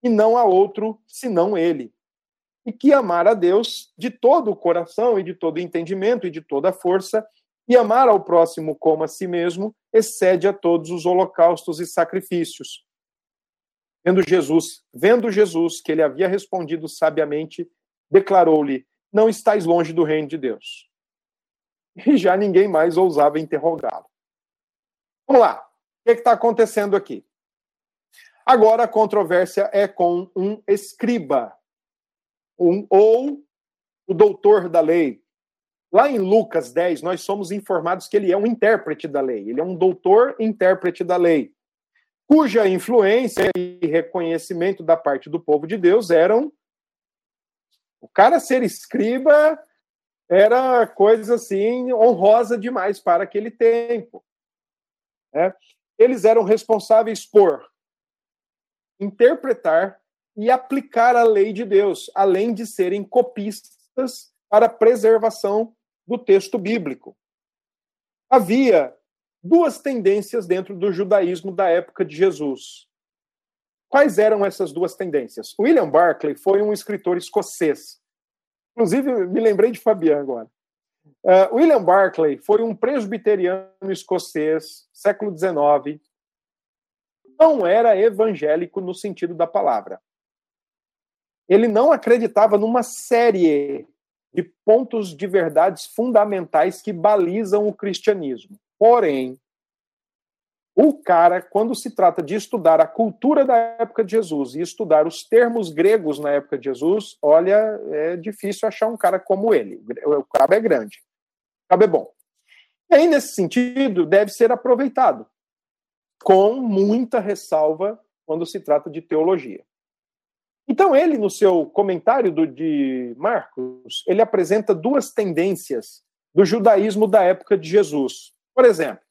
e não há outro senão ele. E que amar a Deus de todo o coração e de todo o entendimento e de toda a força, e amar ao próximo como a si mesmo, excede a todos os holocaustos e sacrifícios. Vendo Jesus, vendo Jesus que ele havia respondido sabiamente, declarou-lhe: Não estais longe do reino de Deus. E já ninguém mais ousava interrogá-lo. Vamos lá. O que está acontecendo aqui? Agora a controvérsia é com um escriba, um, ou o doutor da lei. Lá em Lucas 10, nós somos informados que ele é um intérprete da lei, ele é um doutor intérprete da lei, cuja influência e reconhecimento da parte do povo de Deus eram. O cara ser escriba era coisa assim honrosa demais para aquele tempo. Né? Eles eram responsáveis por interpretar e aplicar a lei de Deus, além de serem copistas para preservação do texto bíblico. Havia duas tendências dentro do judaísmo da época de Jesus. Quais eram essas duas tendências? William Barclay foi um escritor escocês. Inclusive, me lembrei de Fabian agora. Uh, William Barclay foi um presbiteriano escocês, século XIX. Não era evangélico no sentido da palavra. Ele não acreditava numa série de pontos de verdades fundamentais que balizam o cristianismo. Porém, o cara, quando se trata de estudar a cultura da época de Jesus e estudar os termos gregos na época de Jesus, olha, é difícil achar um cara como ele. O cabo é grande. O cabo é bom. E aí, nesse sentido, deve ser aproveitado, com muita ressalva quando se trata de teologia. Então, ele, no seu comentário do, de Marcos, ele apresenta duas tendências do judaísmo da época de Jesus. Por exemplo,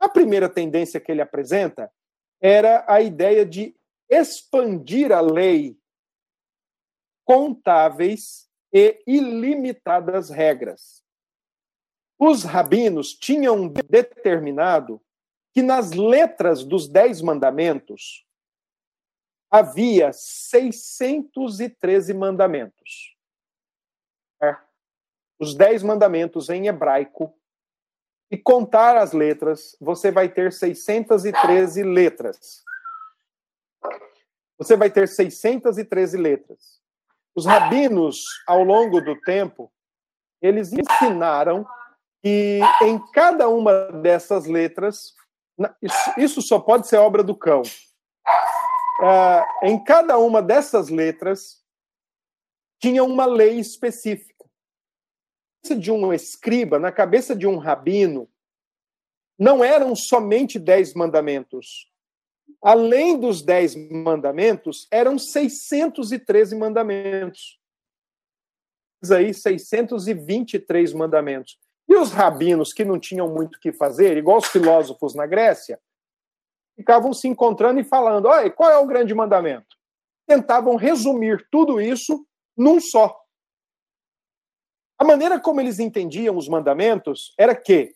a primeira tendência que ele apresenta era a ideia de expandir a lei contáveis e ilimitadas regras. Os rabinos tinham determinado que nas letras dos Dez Mandamentos havia 613 mandamentos. É. Os Dez Mandamentos em hebraico e contar as letras, você vai ter 613 letras. Você vai ter 613 letras. Os rabinos, ao longo do tempo, eles ensinaram que em cada uma dessas letras, isso, só pode ser obra do cão. Uh, em cada uma dessas letras tinha uma lei específica de um escriba, na cabeça de um rabino, não eram somente dez mandamentos. Além dos dez mandamentos, eram 613 mandamentos. Aí, 623 mandamentos. E os rabinos, que não tinham muito o que fazer, igual os filósofos na Grécia, ficavam se encontrando e falando: olha, qual é o grande mandamento? Tentavam resumir tudo isso num só. A maneira como eles entendiam os mandamentos era que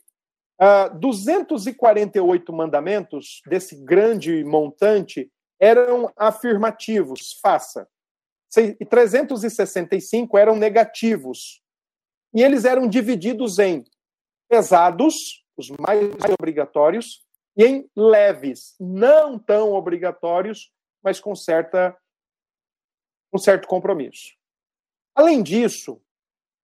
uh, ah, 248 mandamentos desse grande montante eram afirmativos, faça. E 365 eram negativos. E eles eram divididos em pesados, os mais obrigatórios, e em leves, não tão obrigatórios, mas com certa um certo compromisso. Além disso,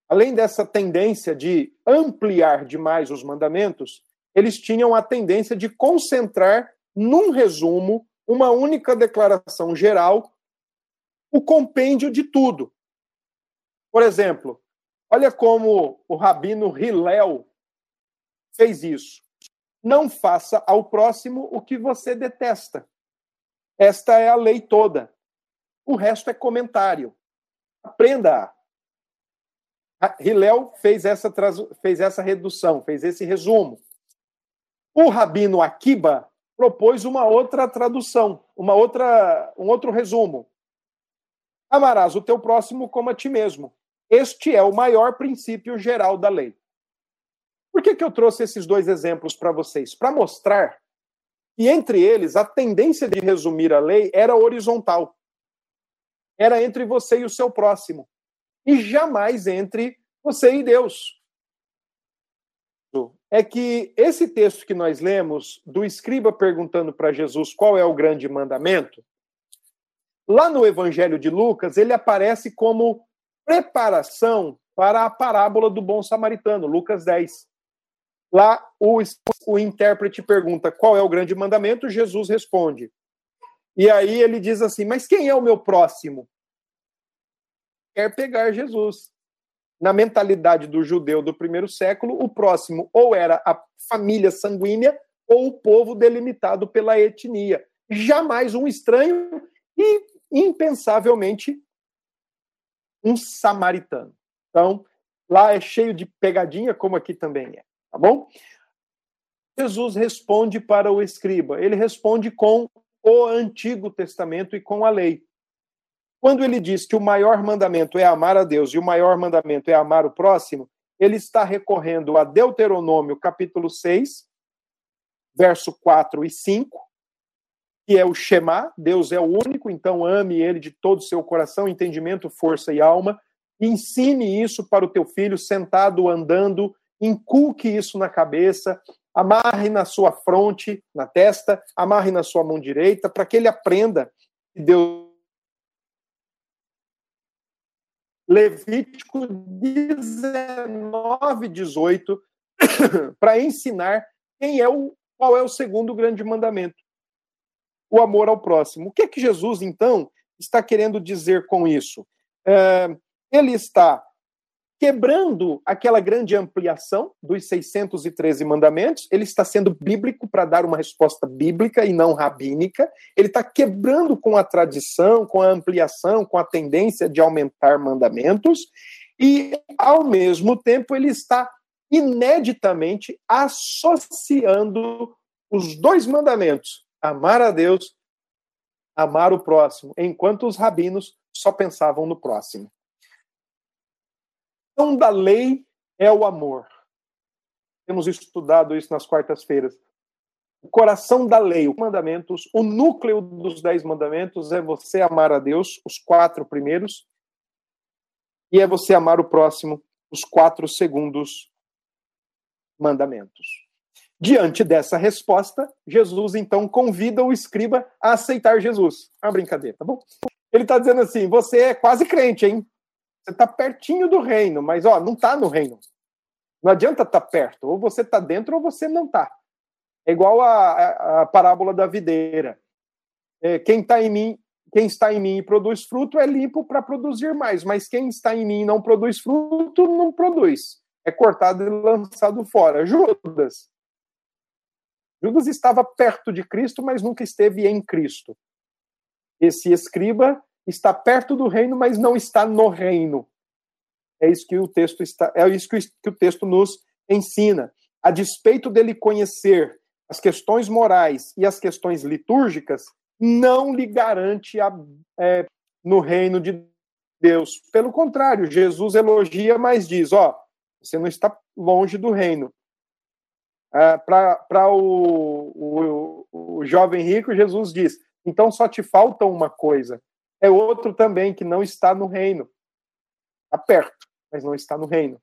além dessa tendência de ampliar demais os mandamentos, eles tinham a tendência de concentrar num resumo, uma única declaração geral, o compêndio de tudo. Por exemplo, olha como o rabino Hillel fez isso. Não faça ao próximo o que você detesta. Esta é a lei toda. O resto é comentário. Aprenda Hillel fez essa, fez essa redução, fez esse resumo. O rabino Akiba propôs uma outra tradução, uma outra, um outro resumo. Amarás o teu próximo como a ti mesmo. Este é o maior princípio geral da lei. Por que, que eu trouxe esses dois exemplos para vocês? Para mostrar que, entre eles, a tendência de resumir a lei era horizontal. Era entre você e o seu próximo. e jamais entre você e Deus. É que esse texto que nós lemos, do escriba perguntando para Jesus qual é o grande mandamento, lá no Evangelho de Lucas, ele aparece como preparação para a parábola do bom samaritano, Lucas 10. Lá o, o intérprete pergunta qual é o grande mandamento, Jesus responde. E aí ele diz assim: Mas quem é o meu próximo? Quer pegar Jesus. Na mentalidade do judeu do primeiro século, o próximo ou era a família sanguínea ou o povo delimitado pela etnia. Jamais um estranho e, impensavelmente, um samaritano. Então, lá é cheio de pegadinha, como aqui também é. Tá bom? Jesus responde para o escriba. Ele responde com o Antigo Testamento e com a lei. Quando ele diz que o maior mandamento é amar a Deus e o maior mandamento é amar o próximo, ele está recorrendo a Deuteronômio capítulo 6, verso 4 e 5, que é o Shema, Deus é o único, então ame ele de todo o seu coração, entendimento, força e alma, e ensine isso para o teu filho sentado, andando, inculque isso na cabeça, amarre na sua fronte, na testa, amarre na sua mão direita, para que ele aprenda que Deus. Levítico 19, 18, para ensinar quem é o, qual é o segundo grande mandamento, o amor ao próximo. O que é que Jesus, então, está querendo dizer com isso? É, ele está quebrando aquela grande ampliação dos 613 mandamentos, ele está sendo bíblico para dar uma resposta bíblica e não rabínica, ele está quebrando com a tradição, com a ampliação, com a tendência de aumentar mandamentos, e, ao mesmo tempo, ele está ineditamente associando os dois mandamentos, amar a Deus, amar o próximo, enquanto os rabinos só pensavam no próximo coração da lei é o amor. Temos estudado isso nas quartas-feiras. O coração da lei, os mandamentos, o núcleo dos dez mandamentos é você amar a Deus, os quatro primeiros, e é você amar o próximo, os quatro segundos mandamentos. Diante dessa resposta, Jesus então convida o escriba a aceitar Jesus. É uma brincadeira, tá bom? Ele está dizendo assim: você é quase crente, hein? Você está pertinho do reino, mas ó, não está no reino. Não adianta estar tá perto. Ou você está dentro ou você não está. É igual a, a, a parábola da videira. É, quem está em mim, quem está em mim e produz fruto é limpo para produzir mais, mas quem está em mim e não produz fruto não produz. É cortado e lançado fora. Judas. Judas estava perto de Cristo, mas nunca esteve em Cristo. Esse escriba está perto do reino, mas não está no reino. É isso que o texto está, é isso que o texto nos ensina. A despeito dele conhecer as questões morais e as questões litúrgicas, não lhe garante a, é, no reino de Deus. Pelo contrário, Jesus elogia, mas diz: ó, você não está longe do reino. É, Para o, o, o jovem rico, Jesus diz: então só te falta uma coisa é outro também que não está no reino. Está perto, mas não está no reino.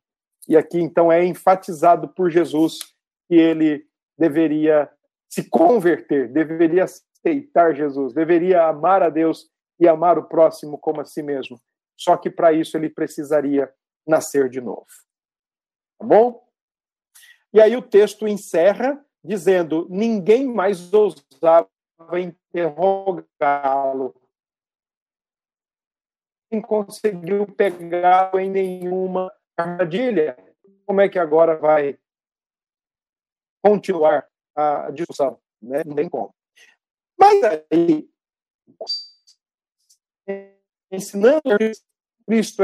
E aqui, então, é enfatizado por Jesus que ele deveria se converter, deveria aceitar Jesus, deveria amar a Deus e amar o próximo como a si mesmo. Só que para isso ele precisaria nascer de novo. Tá bom? E aí o texto encerra dizendo: ninguém mais ousava interrogá-lo conseguiu pegá-lo em nenhuma armadilha. Como é que agora vai continuar a discussão? Né? Não tem como. Mas aí, ensinando Cristo.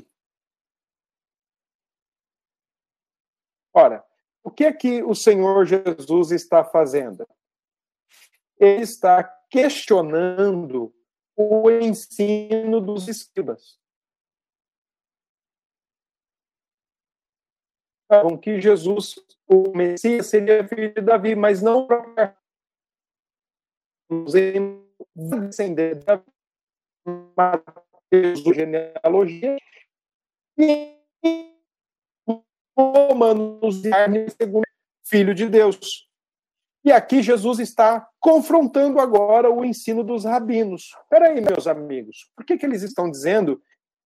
Ora, o que é que o Senhor Jesus está fazendo? Ele está questionando o ensino dos escribas. Com que Jesus, o Messias, seria filho de Davi, mas não para descender da genealogia, e Romanos segundo filho de Deus. E aqui Jesus está confrontando agora o ensino dos rabinos. Espera aí, meus amigos, por que, que eles estão dizendo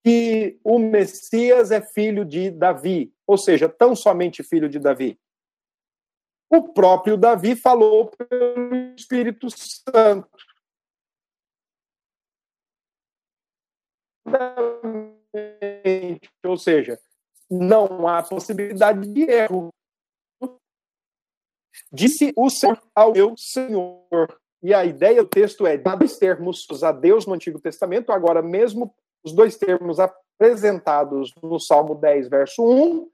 que o Messias é filho de Davi? Ou seja, tão somente filho de Davi? O próprio Davi falou pelo Espírito Santo. Ou seja, não há possibilidade de erro. Disse o Senhor ao meu Senhor. E a ideia do texto é dois termos a Deus no Antigo Testamento, agora mesmo os dois termos apresentados no Salmo 10, verso 1,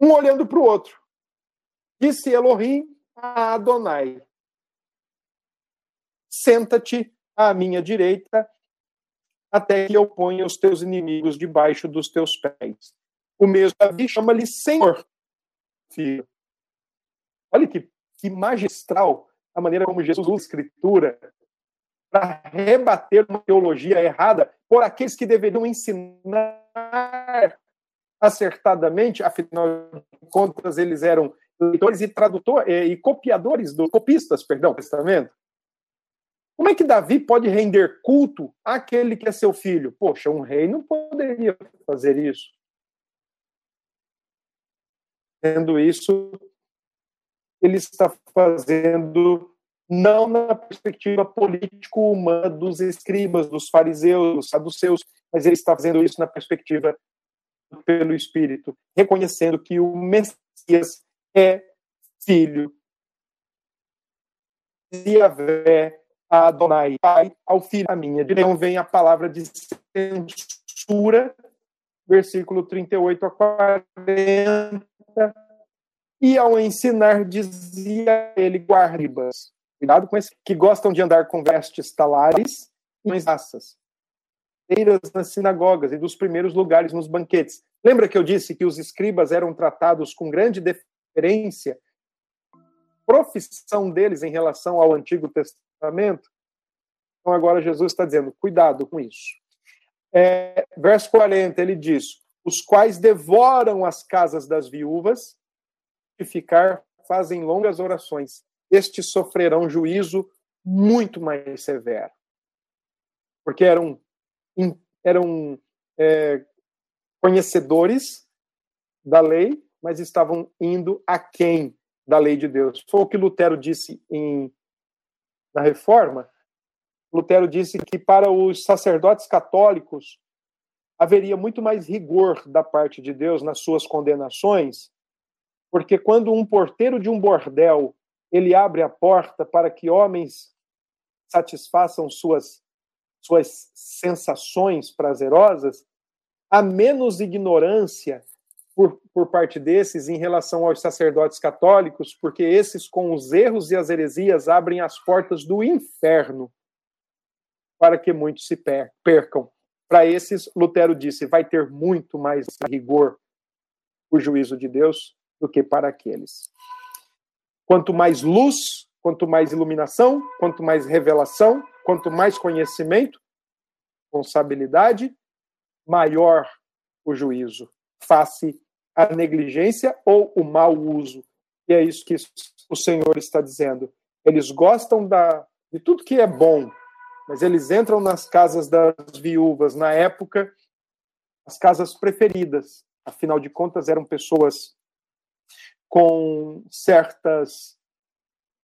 um olhando para o outro. Disse Elohim a Adonai: Senta-te à minha direita, até que eu ponha os teus inimigos debaixo dos teus pés. O mesmo Davi chama-lhe Senhor, filho. Olha que, que magistral a maneira como Jesus usa a Escritura para rebater uma teologia errada por aqueles que deveriam ensinar acertadamente, afinal de contas, eles eram leitores e tradutores eh, e copiadores do copistas, perdão, Testamento. Como é que Davi pode render culto àquele que é seu filho? Poxa, um rei não poderia fazer isso. Sendo isso, ele está fazendo não na perspectiva político-humana dos escribas, dos fariseus, dos saduceus, mas ele está fazendo isso na perspectiva pelo Espírito, reconhecendo que o Messias é filho de Yahvé Adonai, pai ao filho a minha. Então vem a palavra de censura, versículo 38 a 40, e ao ensinar dizia ele guaribas. Cuidado com esses que gostam de andar com vestes talares e raças. Nas sinagogas e dos primeiros lugares nos banquetes. Lembra que eu disse que os escribas eram tratados com grande deferência? Profissão deles em relação ao Antigo Testamento? Então agora Jesus está dizendo: cuidado com isso. É, verso 40, ele diz: os quais devoram as casas das viúvas e ficar fazem longas orações. Estes sofrerão juízo muito mais severo. Porque eram, eram é, conhecedores da lei, mas estavam indo aquém da lei de Deus. Foi o que Lutero disse em, na Reforma. Lutero disse que para os sacerdotes católicos haveria muito mais rigor da parte de Deus nas suas condenações porque quando um porteiro de um bordel ele abre a porta para que homens satisfaçam suas suas sensações prazerosas, há menos ignorância por, por parte desses em relação aos sacerdotes católicos, porque esses, com os erros e as heresias, abrem as portas do inferno para que muitos se percam. Para esses, Lutero disse: vai ter muito mais rigor o juízo de Deus do que para aqueles. Quanto mais luz, quanto mais iluminação, quanto mais revelação, quanto mais conhecimento, responsabilidade, maior o juízo, face a negligência ou o mau uso. E é isso que o Senhor está dizendo. Eles gostam da, de tudo que é bom, mas eles entram nas casas das viúvas, na época, as casas preferidas. Afinal de contas, eram pessoas com certas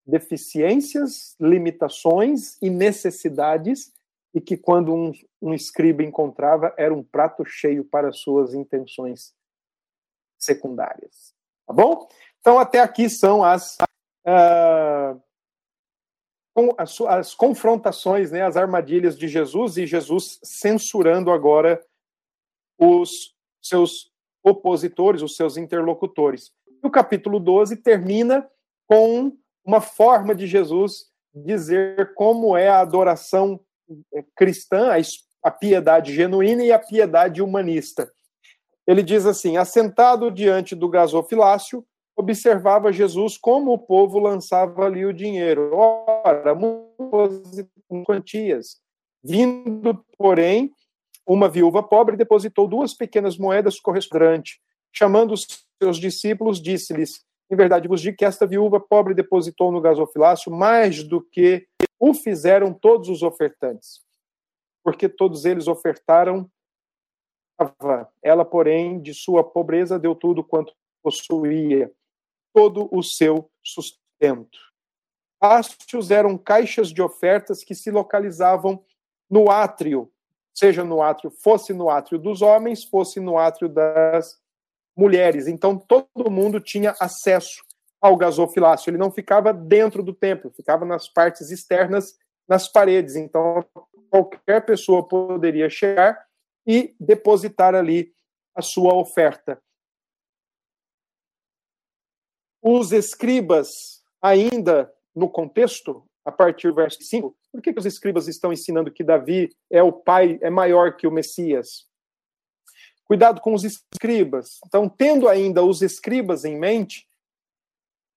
deficiências, limitações e necessidades, e que quando um, um escriba encontrava era um prato cheio para suas intenções secundárias. Tá bom? Então, até aqui são as, uh, as, as, confrontações, né, as armadilhas de Jesus e Jesus censurando agora os seus opositores, os seus interlocutores. E o capítulo 12 termina com uma forma de Jesus dizer como é a adoração é, cristã, a piedade genuína e a piedade humanista. Ele diz assim: assentado diante do gasofilácio, observava Jesus como o povo lançava ali o dinheiro. Ora, muitas quantias. Vindo, porém, uma viúva pobre depositou duas pequenas moedas correspondentes. Chamando os seus discípulos, disse-lhes: Em verdade vos digo que esta viúva pobre depositou no gasofilácio mais do que o fizeram todos os ofertantes, porque todos eles ofertaram. Ela, porém, de sua pobreza deu tudo quanto possuía, todo o seu sustento. Pástios eram caixas de ofertas que se localizavam no átrio, seja no átrio, fosse no átrio dos homens, fosse no átrio das mulheres. Então todo mundo tinha acesso ao gasofilácio. Ele não ficava dentro do templo, ficava nas partes externas, nas paredes. Então qualquer pessoa poderia chegar e depositar ali a sua oferta. Os escribas, ainda no contexto, a partir do verso 5, por que, que os escribas estão ensinando que Davi é o pai, é maior que o Messias? Cuidado com os escribas. Então, tendo ainda os escribas em mente,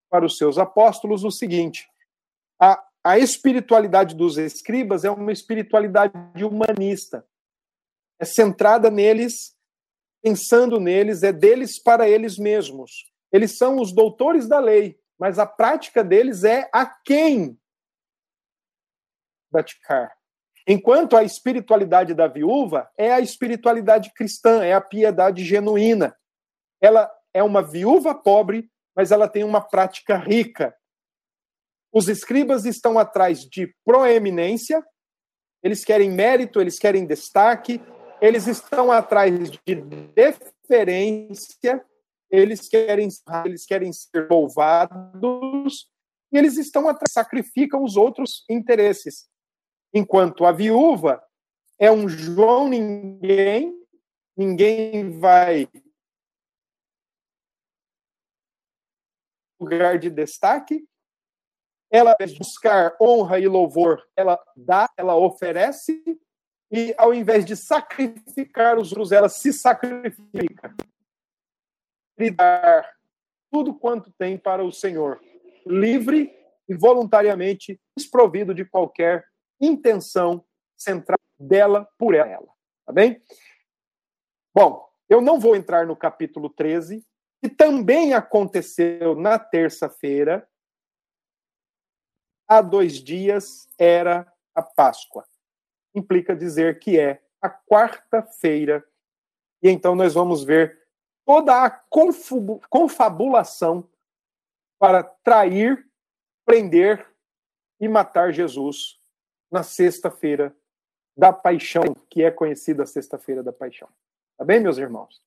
para os seus apóstolos, o seguinte: a, a espiritualidade dos escribas é uma espiritualidade humanista. É centrada neles, pensando neles, é deles para eles mesmos. Eles são os doutores da lei, mas a prática deles é a quem praticar. Enquanto a espiritualidade da viúva é a espiritualidade cristã, é a piedade genuína. Ela é uma viúva pobre, mas ela tem uma prática rica. Os escribas estão atrás de proeminência, eles querem mérito, eles querem destaque, eles estão atrás de deferência, eles querem, eles querem ser louvados, e eles estão atrás, sacrificam os outros interesses. Enquanto a viúva é um João ninguém, ninguém vai lugar de destaque. Ela buscar honra e louvor, ela dá, ela oferece e ao invés de sacrificar os outros, ela se sacrifica e dar tudo quanto tem para o Senhor, livre e voluntariamente desprovido de qualquer intenção central dela por ela. Tá bem? Bom, eu não vou entrar no capítulo 13, que também aconteceu na terça-feira. Há dois dias era a Páscoa. Implica dizer que é a quarta-feira. E então nós vamos ver toda a confabulação para trair, prender e matar Jesus na sexta-feira da paixão, que é conhecida a sexta-feira da paixão. Tá bem, meus irmãos?